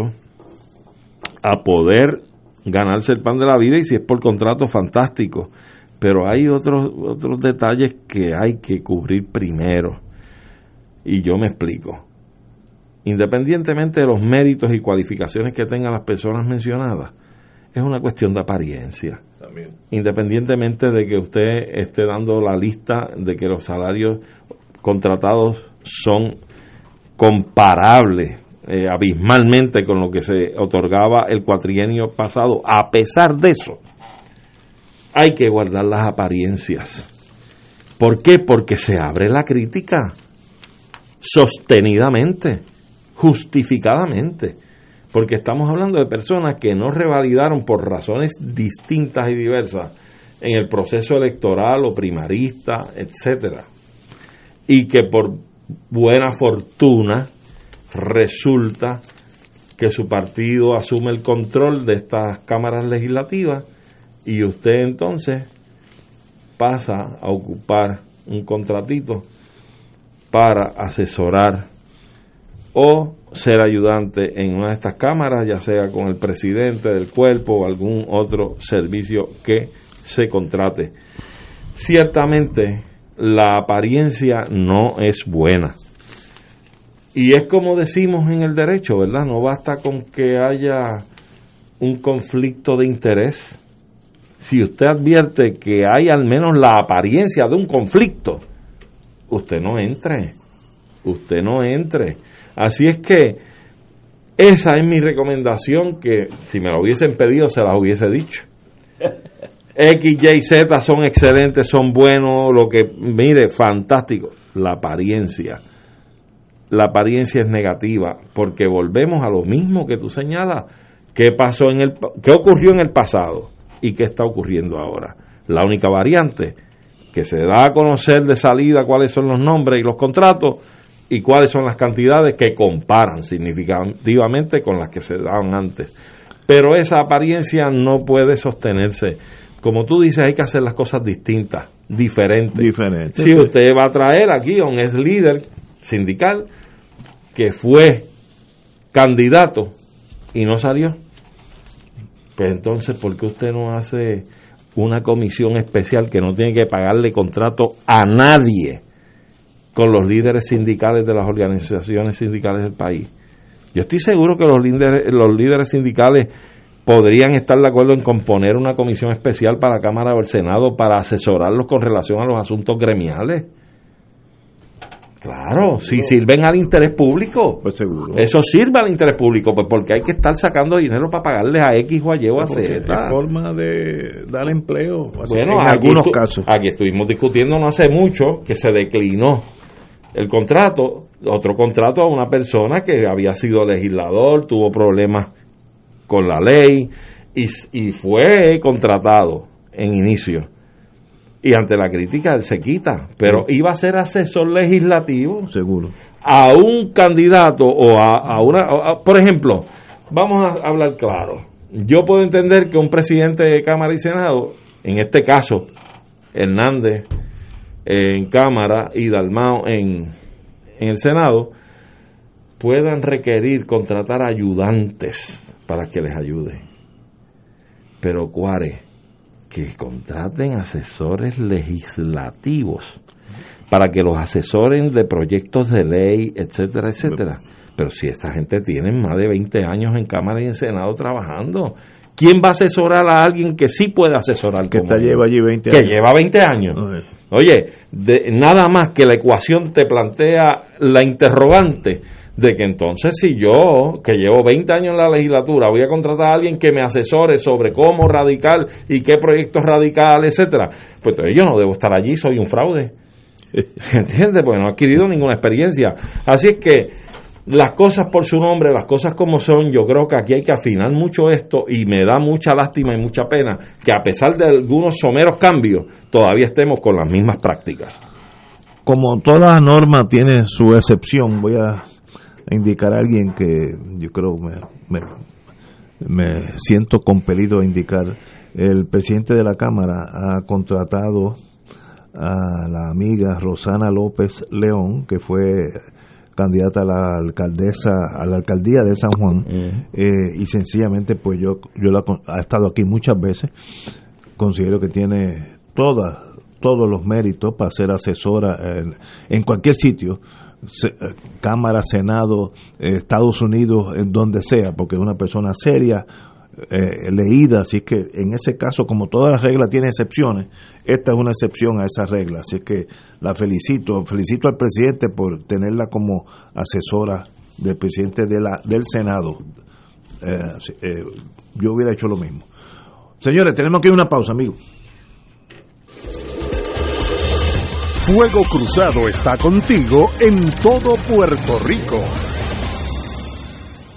a poder ganarse el pan de la vida y si es por contrato fantástico, pero hay otros otros detalles que hay que cubrir primero y yo me explico. Independientemente de los méritos y cualificaciones que tengan las personas mencionadas, es una cuestión de apariencia. Independientemente de que usted esté dando la lista de que los salarios contratados son comparables eh, abismalmente con lo que se otorgaba el cuatrienio pasado, a pesar de eso, hay que guardar las apariencias. ¿Por qué? Porque se abre la crítica sostenidamente, justificadamente, porque estamos hablando de personas que no revalidaron por razones distintas y diversas en el proceso electoral o primarista, etcétera, y que por buena fortuna resulta que su partido asume el control de estas cámaras legislativas y usted entonces pasa a ocupar un contratito para asesorar o ser ayudante en una de estas cámaras, ya sea con el presidente del cuerpo o algún otro servicio que se contrate. Ciertamente la apariencia no es buena. Y es como decimos en el derecho, ¿verdad? No basta con que haya un conflicto de interés. Si usted advierte que hay al menos la apariencia de un conflicto, usted no entre, usted no entre. Así es que esa es mi recomendación que si me lo hubiesen pedido se las hubiese dicho. X, Y, Z son excelentes, son buenos, lo que, mire, fantástico. La apariencia. La apariencia es negativa porque volvemos a lo mismo que tú señalas. ¿Qué pasó en el qué ocurrió en el pasado y qué está ocurriendo ahora? La única variante que se da a conocer de salida cuáles son los nombres y los contratos y cuáles son las cantidades que comparan significativamente con las que se daban antes. Pero esa apariencia no puede sostenerse. Como tú dices, hay que hacer las cosas distintas, diferentes. Diferente. Si usted va a traer aquí a un ex líder sindical que fue candidato y no salió, pues entonces, ¿por qué usted no hace una comisión especial que no tiene que pagarle contrato a nadie con los líderes sindicales de las organizaciones sindicales del país. Yo estoy seguro que los líderes, los líderes sindicales podrían estar de acuerdo en componer una comisión especial para la Cámara o el Senado para asesorarlos con relación a los asuntos gremiales. Claro, si sirven al interés público. Pues seguro. Eso sirve al interés público, pues porque hay que estar sacando dinero para pagarles a X o a Y o a Z. Es forma de dar empleo. Bueno, en algunos casos. Aquí estuvimos discutiendo no hace mucho que se declinó el contrato, otro contrato a una persona que había sido legislador, tuvo problemas con la ley y, y fue contratado en inicio y ante la crítica él se quita, pero iba a ser asesor legislativo. Seguro. A un candidato o a, una, por ejemplo, vamos a hablar claro. Yo puedo entender que un presidente de Cámara y Senado, en este caso, Hernández en Cámara y Dalmao en, en el Senado, puedan requerir contratar ayudantes para que les ayude. Pero Cuare, que contraten asesores legislativos para que los asesoren de proyectos de ley, etcétera, etcétera. Pero si esta gente tiene más de 20 años en Cámara y en Senado trabajando, ¿quién va a asesorar a alguien que sí puede asesorar? Que está, lleva allí 20 años. Que lleva 20 años. Oye, de, nada más que la ecuación te plantea la interrogante de que entonces si yo, que llevo 20 años en la legislatura, voy a contratar a alguien que me asesore sobre cómo radical y qué proyectos radicales, etcétera, pues entonces yo no debo estar allí, soy un fraude. ¿Entiendes? Porque no he adquirido ninguna experiencia. Así es que las cosas por su nombre, las cosas como son, yo creo que aquí hay que afinar mucho esto y me da mucha lástima y mucha pena que a pesar de algunos someros cambios, todavía estemos con las mismas prácticas. Como toda norma tiene su excepción, voy a indicar a alguien que yo creo me, me, siento compelido a indicar. El presidente de la Cámara ha contratado a la amiga Rosana López León, que fue candidata a la alcaldesa a la alcaldía de San Juan eh, y sencillamente pues yo yo la ha estado aquí muchas veces. Considero que tiene todas todos los méritos para ser asesora en cualquier sitio eh, Cámara, Senado, eh, Estados Unidos, en donde sea, porque es una persona seria, eh, leída, así que en ese caso, como todas las reglas tienen excepciones, esta es una excepción a esa regla, así que la felicito, felicito al presidente por tenerla como asesora del presidente del Senado. yo hubiera hecho lo mismo. Señores, tenemos que una pausa, amigos. Fuego Cruzado está contigo en todo Puerto Rico.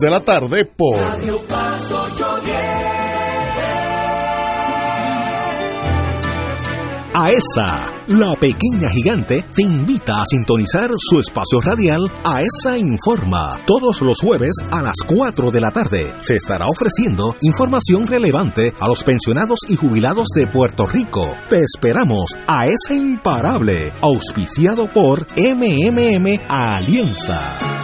de la tarde por Radio AESA, la pequeña gigante, te invita a sintonizar su espacio radial AESA Informa. Todos los jueves a las 4 de la tarde se estará ofreciendo información relevante a los pensionados y jubilados de Puerto Rico. Te esperamos a esa imparable, auspiciado por MMM Alianza.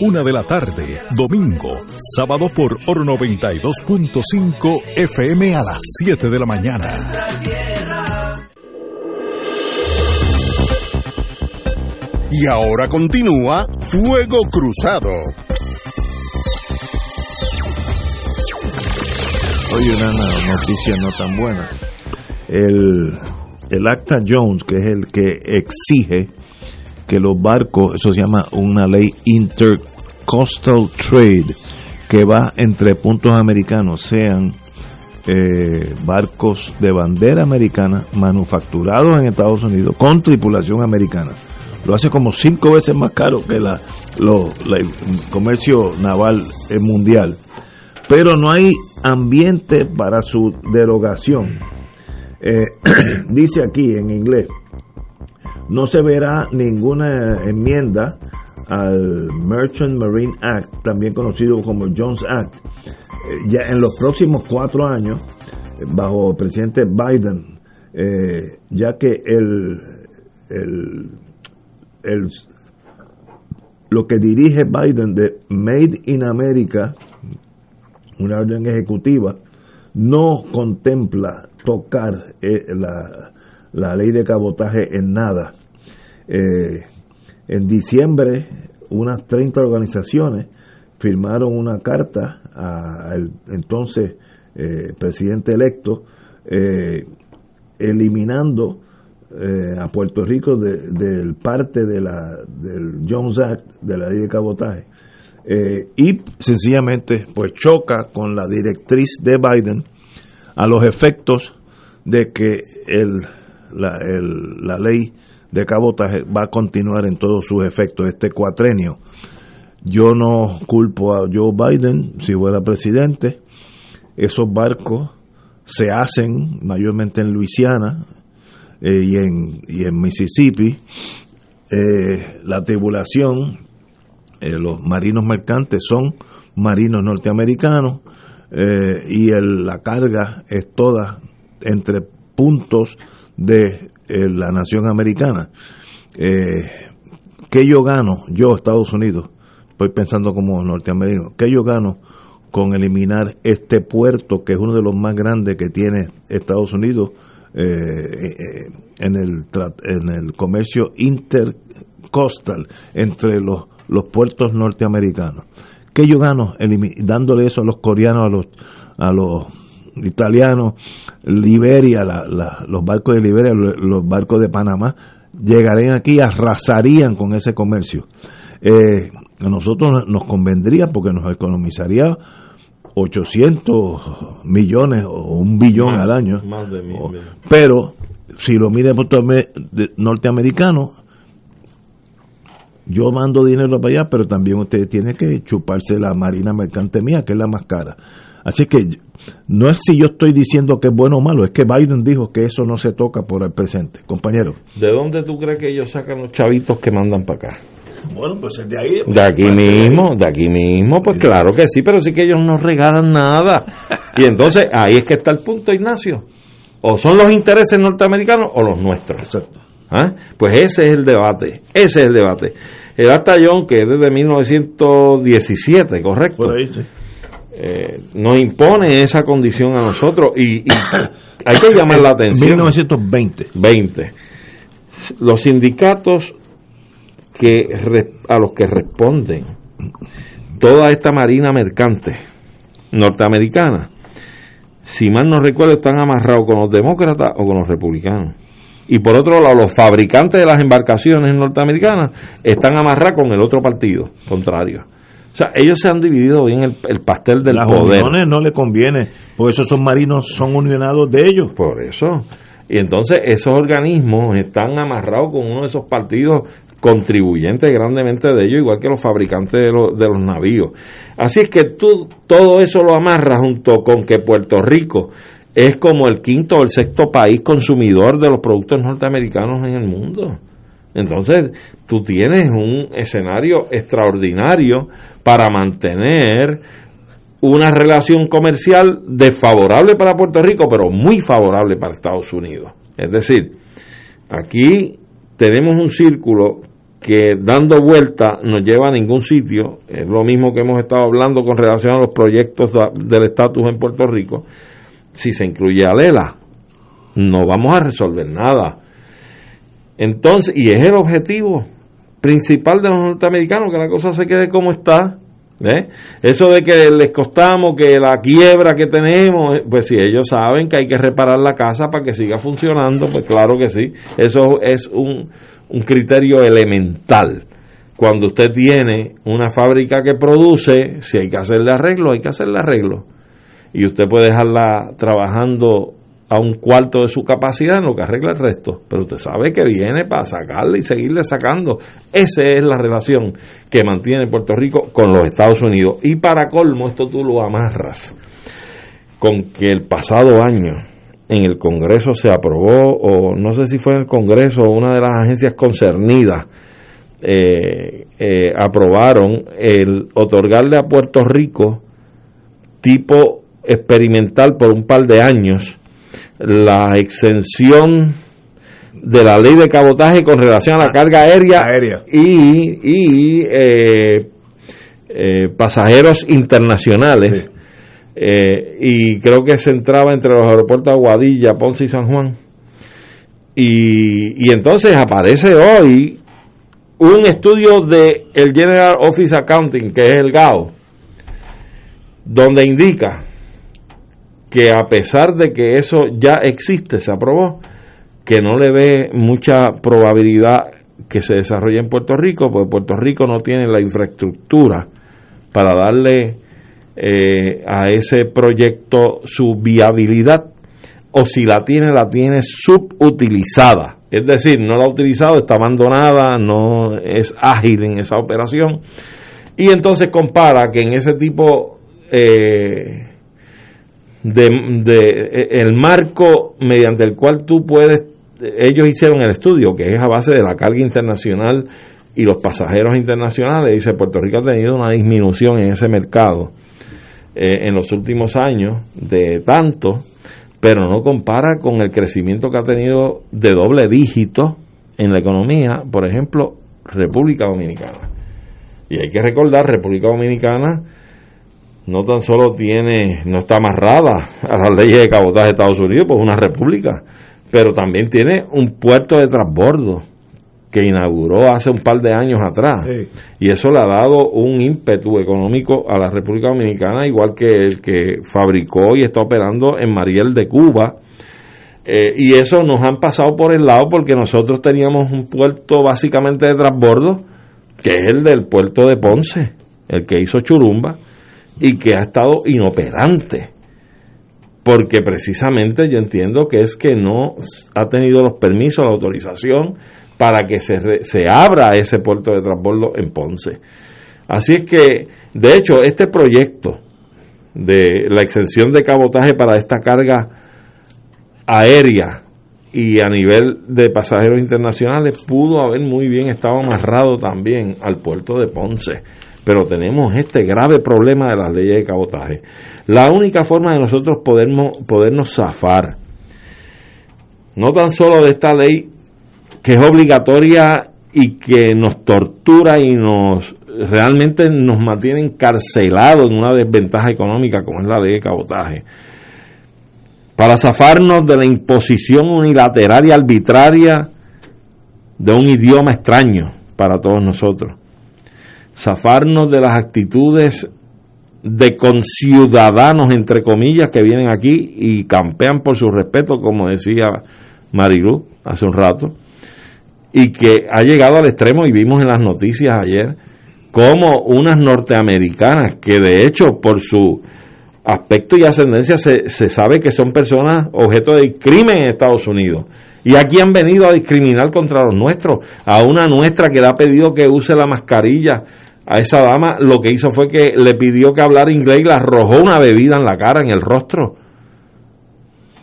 una de la tarde, domingo, sábado por Oro 92.5 FM a las 7 de la mañana. Y ahora continúa Fuego Cruzado. Hoy una noticia no tan buena. El, el Acta Jones, que es el que exige que los barcos, eso se llama una ley intercoastal trade, que va entre puntos americanos, sean eh, barcos de bandera americana manufacturados en Estados Unidos con tripulación americana. Lo hace como cinco veces más caro que la, el comercio naval mundial. Pero no hay ambiente para su derogación. Eh, dice aquí en inglés, no se verá ninguna enmienda al Merchant Marine Act, también conocido como Jones Act, eh, ya en los próximos cuatro años, bajo el presidente Biden, eh, ya que el, el, el, lo que dirige Biden de Made in America, una orden ejecutiva, no contempla tocar eh, la, la, ley de cabotaje en nada. En diciembre, unas 30 organizaciones firmaron una carta al entonces eh, presidente electo eh, eliminando eh, a Puerto Rico del de, parte de la, del Jones Act, de la ley de cabotaje, y sencillamente pues choca con la directriz de Biden a los efectos de que el, la, el, la ley de cabotaje va a continuar en todos sus efectos este cuatrenio. Yo no culpo a Joe Biden si fuera presidente. Esos barcos se hacen mayormente en Luisiana eh, y, en, y en Mississippi. Eh, la tribulación, eh, los marinos mercantes son marinos norteamericanos y la carga es toda entre puntos de la nación americana. ¿Qué yo gano? Yo, Estados Unidos, estoy pensando como norteamericano, ¿qué yo gano con eliminar este puerto que es uno de los más grandes que tiene Estados Unidos eh, eh, en, el, en el comercio intercostal entre los, los puertos norteamericanos? ¿Qué yo gano dándole eso a los coreanos, a los, a los italianos, Liberia, los barcos de Liberia, los, barcos de Panamá, llegarían aquí y arrasarían con ese comercio. Eh, a nosotros nos convendría porque nos economizaría 800 millones o un billón al año. pero si lo mide por norteamericano, yo mando dinero para allá, pero también usted tiene que chuparse la marina mercante mía, que es la más cara. Así que no es si yo estoy diciendo que es bueno o malo, es que Biden dijo que eso no se toca por el presente. Compañero. ¿De dónde tú crees que ellos sacan los chavitos que mandan para acá? Bueno, pues de ahí. De aquí mismo, de aquí mismo, pues claro que sí, pero sí que ellos no regalan nada. Y entonces ahí es que está el punto, Ignacio. O son los intereses norteamericanos o los nuestros. Exacto. ¿Ah? Pues ese es el debate, ese es el debate. El Atallón, que es desde 1917, ¿correcto? Por ahí, sí. Eh, nos impone esa condición a nosotros y, y hay que llamar la atención. 1920. 20. Los sindicatos que a los que responden toda esta marina mercante norteamericana, si mal no recuerdo, están amarrados con los demócratas o con los republicanos. Y por otro lado, los fabricantes de las embarcaciones norteamericanas están amarrados con el otro partido contrario. O sea, ellos se han dividido bien el, pastel del Las poder. uniones no le conviene, porque esos son marinos, son unionados de ellos. Por eso. Y entonces esos organismos están amarrados con uno de esos partidos contribuyentes grandemente de ellos, igual que los fabricantes de, de los navíos. Así es que tú todo eso lo amarras junto con que Puerto Rico es como el quinto o el sexto país consumidor de los productos norteamericanos en el mundo. Entonces, tú tienes un escenario extraordinario para mantener una relación comercial desfavorable para Puerto Rico, pero muy favorable para Estados Unidos. Es decir, aquí tenemos un círculo que dando vuelta no lleva a ningún sitio, es lo mismo que hemos estado hablando con relación a los proyectos del estatus en Puerto Rico, si se incluye a Lela, no vamos a resolver nada. Entonces, y es el objetivo principal de los norteamericanos, que la cosa se quede como está. Eso de que les costamos, que la quiebra que tenemos, pues si ellos saben que hay que reparar la casa para que siga funcionando, pues claro que sí. Eso es un, un criterio elemental. Cuando usted tiene una fábrica que produce, si hay que hacerle arreglo, hay que hacerle arreglo. Y usted puede dejarla trabajando a un cuarto de su capacidad en lo que arregla el resto. Pero usted sabe que viene para sacarle y seguirle sacando. Esa es la relación que mantiene Puerto Rico con los Estados Unidos. Y para colmo, esto tú lo amarras con que el pasado año en el Congreso se aprobó, o no sé si fue en el Congreso o una de las agencias concernidas, eh, eh, aprobaron el otorgarle a Puerto Rico tipo experimental por un par de años la exención de la ley de cabotaje con relación a la carga aérea, y, eh, eh, pasajeros internacionales. Eh, y creo que se entraba entre los aeropuertos de Aguadilla, Ponce y San Juan. Y, y entonces aparece hoy un estudio de el General Office Accounting, que es el GAO, donde indica que a pesar de que eso ya existe, se aprobó, que no le ve mucha probabilidad que se desarrolle en Puerto Rico, porque Puerto Rico no tiene la infraestructura para darle eh, a ese proyecto su viabilidad, o si la tiene, la tiene subutilizada. Es decir, no la ha utilizado, está abandonada, no es ágil en esa operación. Y entonces compara que en ese tipo eh, de, de, el marco mediante el cual tú puedes, ellos hicieron el estudio, que es a base de la carga internacional y los pasajeros internacionales, dice Puerto Rico ha tenido una disminución en ese mercado eh, en los últimos años de tanto, pero no compara con el crecimiento que ha tenido de doble dígito en la economía, por ejemplo, República Dominicana. Y hay que recordar, República Dominicana no tan solo tiene, no está amarrada a las leyes de cabotaje de Estados Unidos, pues una república, pero también tiene un puerto de transbordo que inauguró hace un par de años atrás. Y eso le ha dado un ímpetu económico a la República Dominicana, igual que el que fabricó y está operando en Mariel de Cuba. Eh, y eso nos han pasado por el lado porque nosotros teníamos un puerto básicamente de transbordo, que es el del puerto de Ponce, el que hizo Churumba y que ha estado inoperante porque precisamente yo entiendo que es que no ha tenido los permisos, la autorización para que se, se abra ese puerto de transbordo en Ponce. Así es que, de hecho, este proyecto de la exención de cabotaje para esta carga aérea y a nivel de pasajeros internacionales pudo haber muy bien estado amarrado también al puerto de Ponce pero tenemos este grave problema de las leyes de cabotaje. La única forma de nosotros podernos, podernos zafar, no tan solo de esta ley que es obligatoria y que nos tortura y nos realmente nos mantiene encarcelados en una desventaja económica como es la ley de cabotaje, para zafarnos de la imposición unilateral y arbitraria de un idioma extraño para todos nosotros zafarnos de las actitudes de conciudadanos, entre comillas, que vienen aquí y campean por su respeto, como decía Marilu hace un rato, y que ha llegado al extremo, y vimos en las noticias ayer, como unas norteamericanas, que de hecho por su aspecto y ascendencia se, se sabe que son personas objeto de crimen en Estados Unidos. Y aquí han venido a discriminar contra los nuestros, a una nuestra que le ha pedido que use la mascarilla a esa dama lo que hizo fue que le pidió que hablara inglés y le arrojó una bebida en la cara, en el rostro.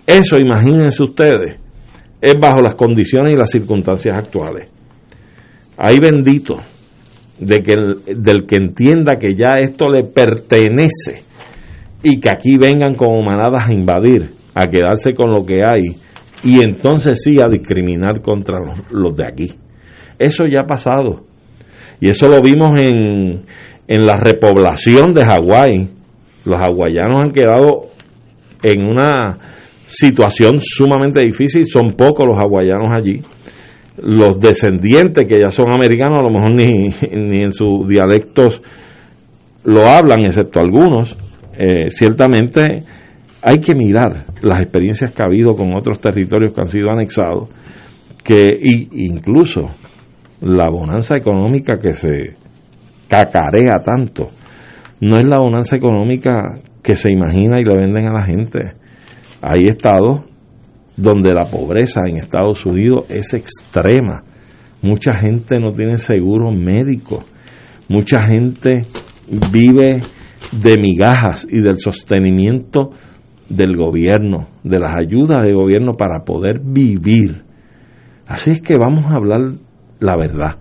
Eso, imagínense ustedes, es bajo las condiciones y las circunstancias actuales. Hay bendito de que del que entienda que ya esto le pertenece y que aquí vengan como manadas a invadir, a quedarse con lo que hay y entonces sí a discriminar contra los de aquí. Eso ya ha pasado y eso lo vimos en, en la repoblación de Hawái. Los hawaianos han quedado en una situación sumamente difícil, son pocos los hawaianos allí. Los descendientes que ya son americanos a lo mejor ni, ni en sus dialectos lo hablan, excepto algunos. Eh, ciertamente hay que mirar las experiencias que ha habido con otros territorios que han sido anexados, que incluso la bonanza económica que se cacarea tanto no es la bonanza económica que se imagina y le venden a la gente. Hay estados donde la pobreza en Estados Unidos es extrema. Mucha gente no tiene seguro médico. Mucha gente vive de migajas y del sostenimiento del gobierno, de las ayudas del gobierno para poder vivir. Así es que vamos a hablar la verdad.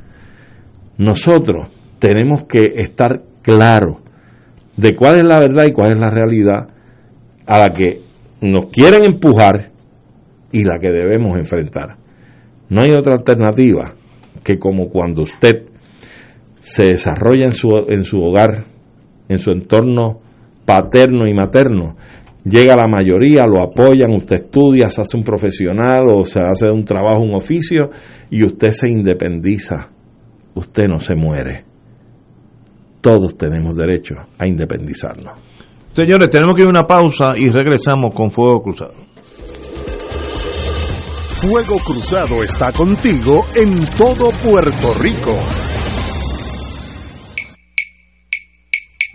Nosotros tenemos que estar claros de cuál es la verdad y cuál es la realidad a la que nos quieren empujar y la que debemos enfrentar. No hay otra alternativa que como cuando usted se desarrolla en su, en su hogar, en su entorno paterno y materno, llega la mayoría, lo apoyan, usted estudia, se hace un profesional o se hace un trabajo, un oficio y usted se independiza. Usted no se muere. Todos tenemos derecho a independizarnos. Señores, tenemos que ir a una pausa y regresamos con Fuego Cruzado. Fuego Cruzado está contigo en todo Puerto Rico.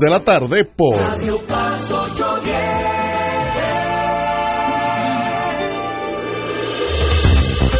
de la tarde por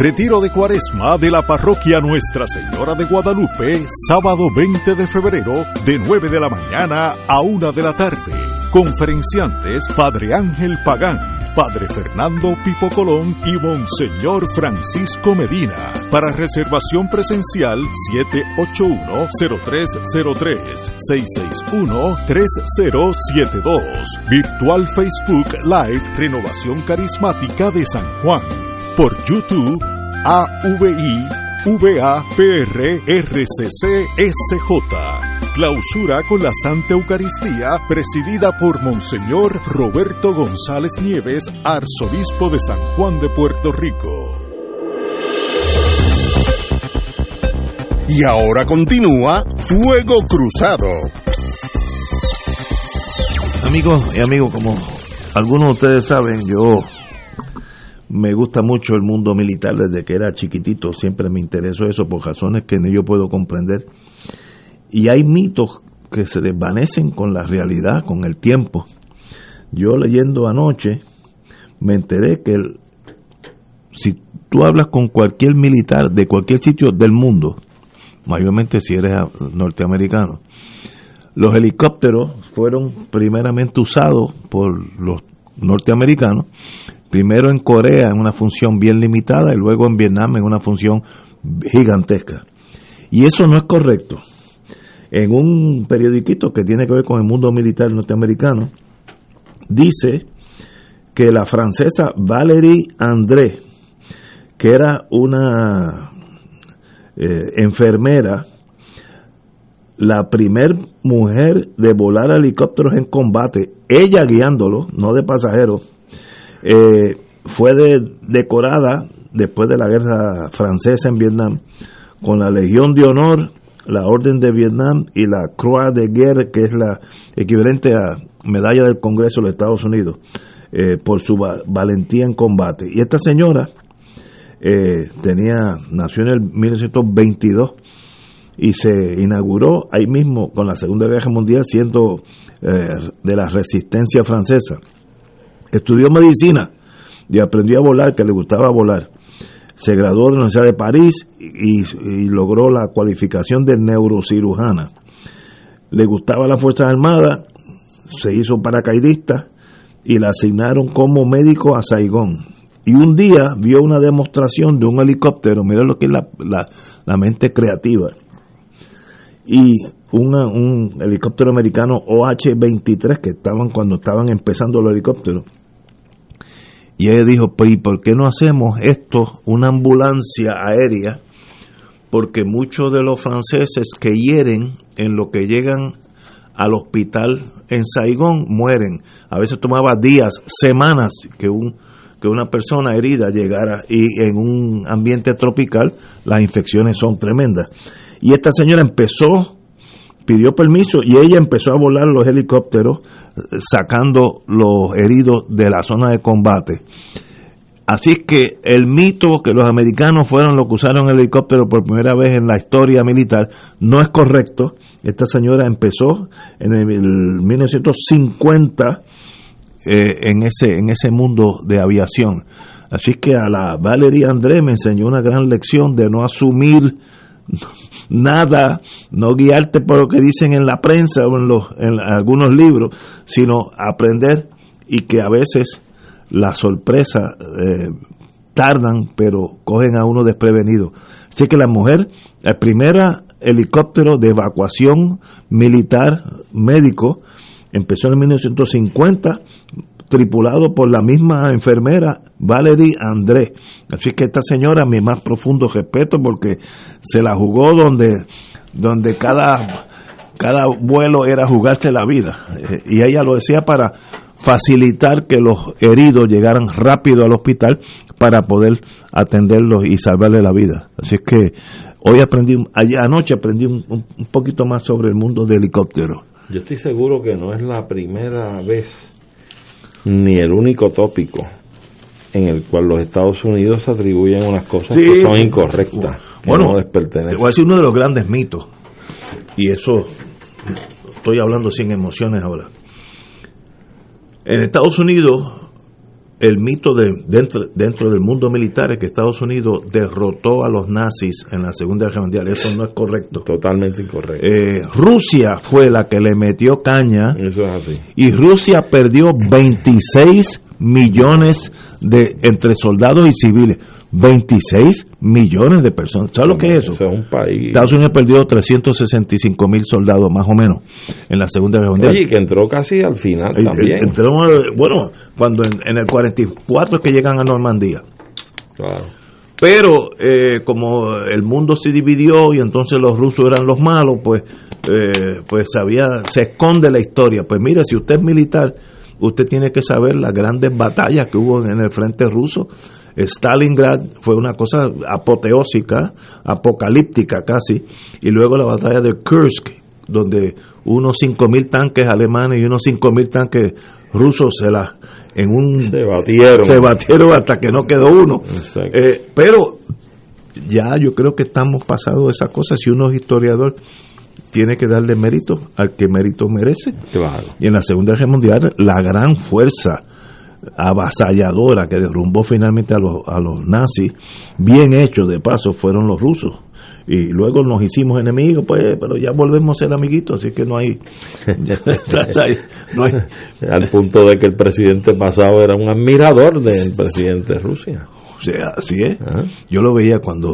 Retiro de Cuaresma de la Parroquia Nuestra Señora de Guadalupe, sábado 20 de febrero, de 9 de la mañana a 1 de la tarde. Conferenciantes Padre Ángel Pagán, Padre Fernando Pipo Colón y Monseñor Francisco Medina. Para reservación presencial 781-0303 661-3072. Virtual Facebook Live Renovación Carismática de San Juan por YouTube AVI VAPR RCC SJ. Clausura con la Santa Eucaristía presidida por Monseñor Roberto González Nieves, arzobispo de San Juan de Puerto Rico. Y ahora continúa Fuego Cruzado. Amigos y amigos, como algunos de ustedes saben, yo me gusta mucho el mundo militar desde que era chiquitito, siempre me interesó eso por razones que yo puedo comprender. Y hay mitos que se desvanecen con la realidad, con el tiempo. Yo leyendo anoche me enteré que si tú hablas con cualquier militar de cualquier sitio del mundo, mayormente si eres norteamericano, los helicópteros fueron primeramente usados por los norteamericanos primero en Corea en una función bien limitada y luego en Vietnam en una función gigantesca. Y eso no es correcto. En un periodiquito que tiene que ver con el mundo militar norteamericano, dice que la francesa Valérie André, que era una eh, enfermera, la primer mujer de volar helicópteros en combate, ella guiándolo, no de pasajeros, eh, fue decorada después de la guerra francesa en Vietnam con la Legión de Honor, la Orden de Vietnam y la Croix de Guerre, que es la equivalente a Medalla del Congreso de los Estados Unidos, eh, por su valentía en combate. Y esta señora eh, tenía nació en el 1922 y se inauguró ahí mismo con la Segunda Guerra Mundial siendo de la resistencia francesa Estudió medicina y aprendió a volar, que le gustaba volar. Se graduó de la Universidad de París y, logró la cualificación de neurocirujana. Le gustaba la Fuerza Armada, se hizo paracaidista y la asignaron como médico a Saigón. Y un día vio una demostración de un helicóptero, mira lo que es la, la, mente creativa. Y un helicóptero americano OH-23 que estaban cuando estaban empezando los helicópteros y ella dijo, pues, ¿y por qué no hacemos esto, una ambulancia aérea? Porque muchos de los franceses que hieren en lo que llegan al hospital en Saigón mueren. A veces tomaba días, semanas que un que una persona herida llegara y en un ambiente tropical las infecciones son tremendas. Y esta señora empezó pidió permiso y ella empezó a volar los helicópteros sacando los heridos de la zona de combate. Así que el mito que los americanos fueron los que usaron el helicóptero por primera vez en la historia militar no es correcto. Esta señora empezó en el 1950 eh, en, ese, en ese mundo de aviación. Así que a la Valerie André me enseñó una gran lección de no asumir nada, no guiarte por lo que dicen en la prensa o en, los, en algunos libros, sino aprender y que a veces la sorpresa eh, tardan, pero cogen a uno desprevenido. Así que la mujer, el primer helicóptero de evacuación militar médico, empezó en 1950 tripulado por la misma enfermera Valerie André. Así que esta señora, mi más profundo respeto porque se la jugó donde, donde cada, cada vuelo era jugarse la vida. Eh, y ella lo decía para facilitar que los heridos llegaran rápido al hospital para poder atenderlos y salvarle la vida. Así es que hoy aprendí, anoche aprendí un, un poquito más sobre el mundo de helicóptero. Yo estoy seguro que no es la primera vez ni el único tópico en el cual los Estados Unidos atribuyen unas cosas que son incorrectas. Bueno, no te voy a decir uno de los grandes mitos, y eso estoy hablando sin emociones ahora. En Estados Unidos el mito de dentro, dentro del mundo militar es que Estados Unidos derrotó a los nazis en la Segunda Guerra Mundial. Eso no es correcto. Totalmente incorrecto. Eh, Rusia fue la que le metió caña. Eso es así. Y Rusia perdió 26 millones de entre soldados y civiles. 26 millones de personas. ¿Sabes lo que es eso? es un país. Estados Unidos perdió 365 mil soldados, más o menos, en la Segunda Guerra Mundial. Oye, que entró casi al final también. eh, entró, eh, bueno, cuando en, en el 44 es que llegan a Normandía. Claro. Pero eh, como el mundo se dividió y entonces los rusos eran los malos, pues, eh, pues sabía, se esconde la historia. Pues mire, si usted es militar, usted tiene que saber las grandes batallas que hubo en el frente ruso. Stalingrad fue una cosa apoteósica, apocalíptica casi, y luego la batalla de Kursk, donde unos 5.000 tanques alemanes y unos 5.000 tanques rusos se la en un Se batieron. se batieron hasta que no quedó uno. Eh, pero ya yo creo que estamos pasados de esa cosa si uno es historiador tiene que darle mérito al que mérito merece Claro. y en la Segunda Guerra Mundial la gran fuerza avasalladora que derrumbó finalmente a los, a los nazis, bien hecho de paso, fueron los rusos. Y luego nos hicimos enemigos, pues, pero ya volvemos a ser amiguitos, así que no hay... no hay Al punto de que el presidente pasado era un admirador del presidente de Rusia. o sea, así es. Yo lo veía cuando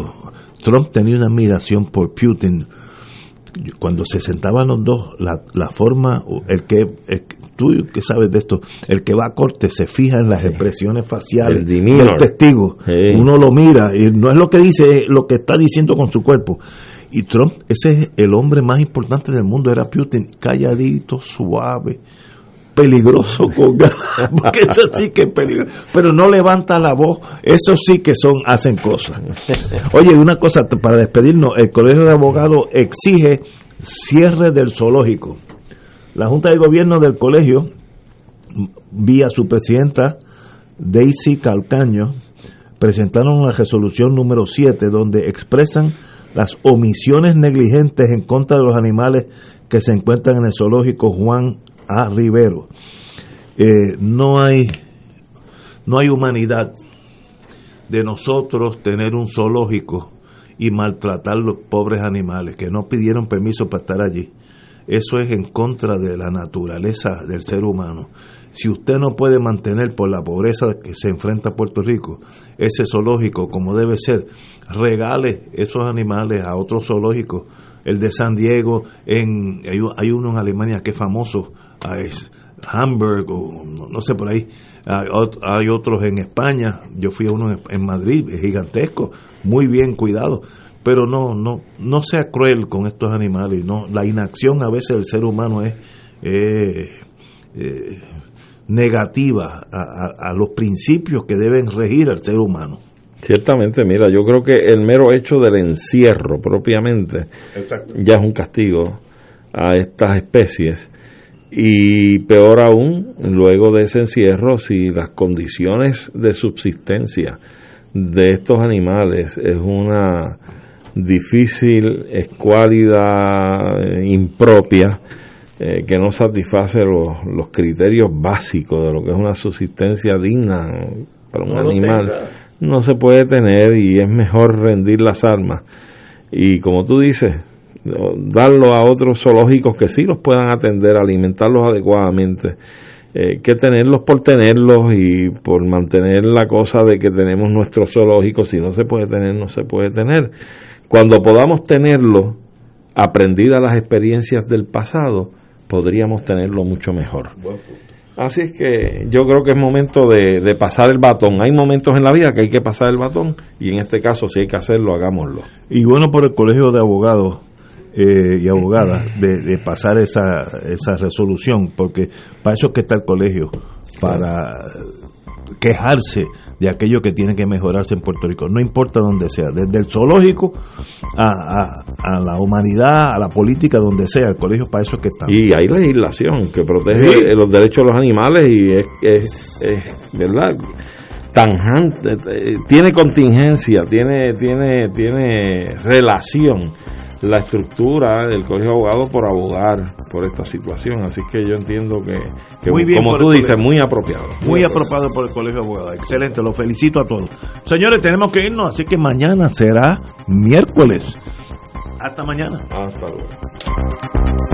Trump tenía una admiración por Putin. Cuando se sentaban los dos, la, la forma, el que, el tú que sabes de esto, el que va a corte se fija en las expresiones faciales El del testigo. Sí. Uno lo mira y no es lo que dice, es lo que está diciendo con su cuerpo. Y Trump, ese es el hombre más importante del mundo, era Putin, calladito, suave, peligroso con ganas, porque eso sí que es peligroso, pero no levanta la voz, eso sí que son, hacen cosas. Oye, una cosa, para despedirnos, el Colegio de Abogados exige cierre del zoológico. La Junta de Gobierno del colegio, vía su presidenta Daisy Calcaño, presentaron la resolución número 7 donde expresan las omisiones negligentes en contra de los animales que se encuentran en el zoológico Juan A. Rivero. Eh, no hay no hay humanidad de nosotros tener un zoológico y maltratar los pobres animales que no pidieron permiso para estar allí. Eso es en contra de la naturaleza del ser humano. Si usted no puede mantener por la pobreza que se enfrenta Puerto Rico ese zoológico como debe ser, regale esos animales a otros zoológicos. El de San Diego, en, hay, hay uno en Alemania que es famoso, ah, es Hamburg o no, no sé por ahí. Hay, ot- hay otros en España. Yo fui a uno en, en Madrid, es gigantesco, muy bien cuidado. Pero no, no, no sea cruel con estos animales. No, la inacción a veces del ser humano es eh, eh, negativa a, a- a los principios que deben regir al ser humano. Ciertamente, mira, yo creo que el mero hecho del encierro propiamente ya es un castigo a estas especies y peor aún, luego de ese encierro, si las condiciones de subsistencia de estos animales es una difícil, escuálida, eh, impropia, eh, que no satisface los, los criterios básicos de lo que es una subsistencia digna para un No animal, no se puede tener y es mejor rendir las armas. Y como tú dices, darlo a otros zoológicos que sí los puedan atender, alimentarlos adecuadamente, eh, que tenerlos por tenerlos y por mantener la cosa de que tenemos nuestros zoológicos, si no se puede tener, no se puede tener. Cuando podamos tenerlo, aprendidas las experiencias del pasado, podríamos tenerlo mucho mejor. Así es que yo creo que es momento de, de pasar el batón. Hay momentos en la vida que hay que pasar el batón y en este caso si hay que hacerlo, hagámoslo. Y bueno por el Colegio de Abogados eh, y Abogadas de, de pasar esa, esa resolución, porque para eso es que está el colegio, para quejarse de aquello que tiene que mejorarse en Puerto Rico, no importa dónde sea, desde el zoológico a, a, a la humanidad, a la política, donde sea, el colegio para eso es que está. Y hay legislación que protege Sí. los derechos de los animales y es, es, es, ¿verdad? Tanjante, eh, tiene contingencia, tiene, tiene, tiene relación la estructura del Colegio de Abogados por abogar por esta situación. Así que yo entiendo que, como tú dices, muy apropiado. Muy, apropiado por el Colegio de Abogados. Excelente, lo felicito a todos. Señores, tenemos que irnos, así que mañana será miércoles. Hasta mañana. Hasta luego.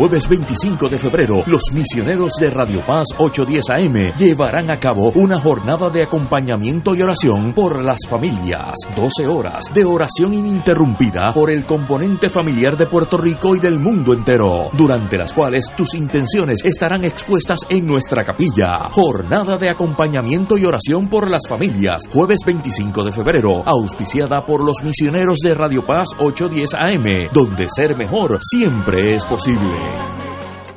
Jueves 25 de febrero, los misioneros de Radio Paz 810 AM llevarán a cabo una jornada de acompañamiento y oración por las familias. 12 horas de oración ininterrumpida por el componente familiar de Puerto Rico y del mundo entero, durante las cuales tus intenciones estarán expuestas en nuestra capilla. Jornada de acompañamiento y oración por las familias, jueves 25 de febrero, auspiciada por los misioneros de Radio Paz 810 AM, donde ser mejor siempre es posible. Lord.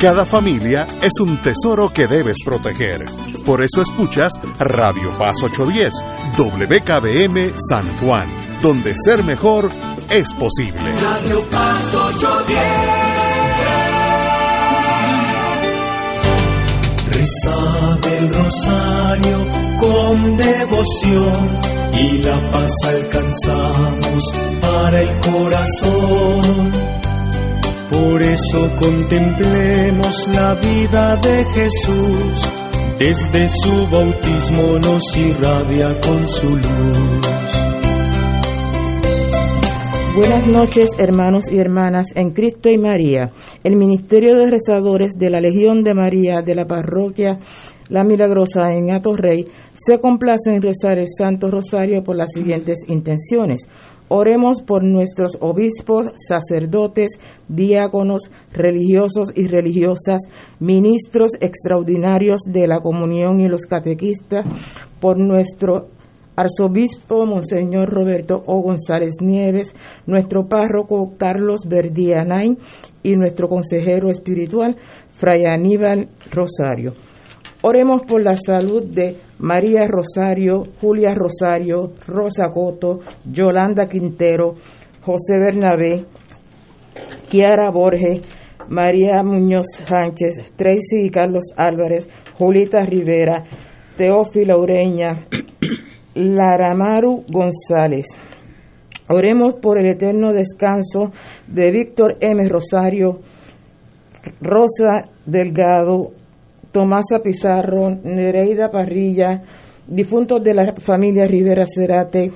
Cada familia es un tesoro que debes proteger. Por eso escuchas Radio Paz 810, WKBM San Juan, donde ser mejor es posible. Radio Paz 810. Reza del rosario con devoción y la paz alcanzamos para el corazón por eso contemplemos la vida de Jesús, desde su bautismo nos irradia con su luz. Buenas noches, hermanos y hermanas en Cristo y María. El Ministerio de Rezadores de la Legión de María de la Parroquia La Milagrosa en Atorrey se complace en rezar el Santo Rosario por las siguientes intenciones Oremos por nuestros obispos, sacerdotes, diáconos, religiosos y religiosas, ministros extraordinarios de la comunión y los catequistas, por nuestro arzobispo Monseñor Roberto O. González Nieves, nuestro párroco Carlos Verdianay y nuestro consejero espiritual Fray Aníbal Rosario. Oremos por la salud de María Rosario, Julia Rosario, Rosa Coto, Yolanda Quintero, José Bernabé, Kiara Borges, María Muñoz Sánchez, Tracy y Carlos Álvarez, Julita Rivera, Teófila Ureña, Laramaru González. Oremos por el eterno descanso de Víctor M. Rosario, Rosa Delgado, Tomasa Pizarro, Nereida Parrilla, difuntos de la familia Rivera Cerate,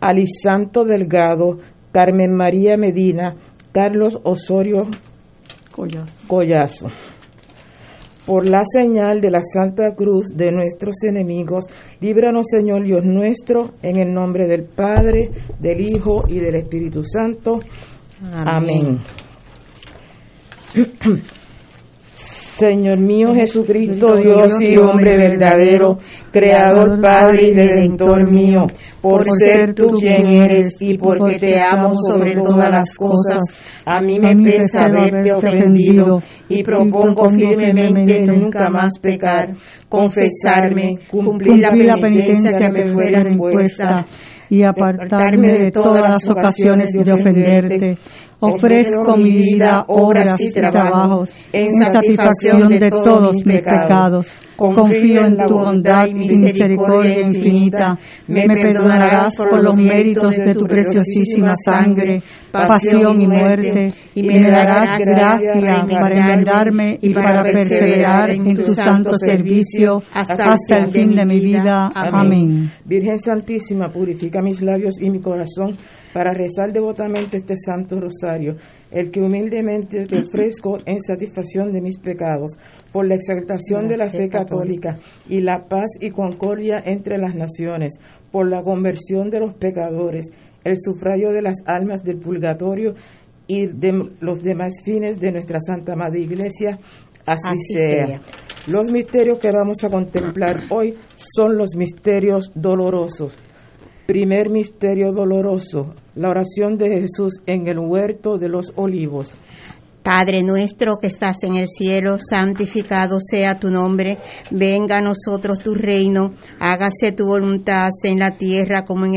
Alisanto Delgado, Carmen María Medina, Carlos Osorio Collazo. Por la señal de la Santa Cruz de nuestros enemigos, líbranos Señor Dios nuestro, en el nombre del Padre, del Hijo y del Espíritu Santo. Amén. Señor mío Jesucristo, Dios y hombre verdadero, Creador, Padre y Redentor mío, por ser tú quien eres y porque te amo sobre todas las cosas, a mí me pesa haberte ofendido y propongo firmemente nunca más pecar, confesarme, cumplir la penitencia que me fuera impuesta y apartarme de todas las ocasiones de ofenderte ofrezco mi vida, obras y trabajos en satisfacción de todos mis pecados. Confío en tu bondad y misericordia infinita. Me perdonarás por los méritos de tu preciosísima sangre, pasión y muerte, y me darás gracia para enmendarme y para perseverar en tu santo servicio hasta el fin de mi vida. Amén. Virgen Santísima, purifica mis labios y mi corazón para rezar devotamente este Santo Rosario, el que humildemente te ofrezco en satisfacción de mis pecados, por la exaltación de la fe católica y la paz y concordia entre las naciones, por la conversión de los pecadores, el sufragio de las almas del purgatorio y de los demás fines de nuestra Santa Madre Iglesia, así, sea. Los misterios que vamos a contemplar hoy son los misterios dolorosos. Primer misterio doloroso, la oración de Jesús en el huerto de los olivos. Padre nuestro que estás en el cielo, santificado sea tu nombre, venga a nosotros tu reino, hágase tu voluntad en la tierra como en el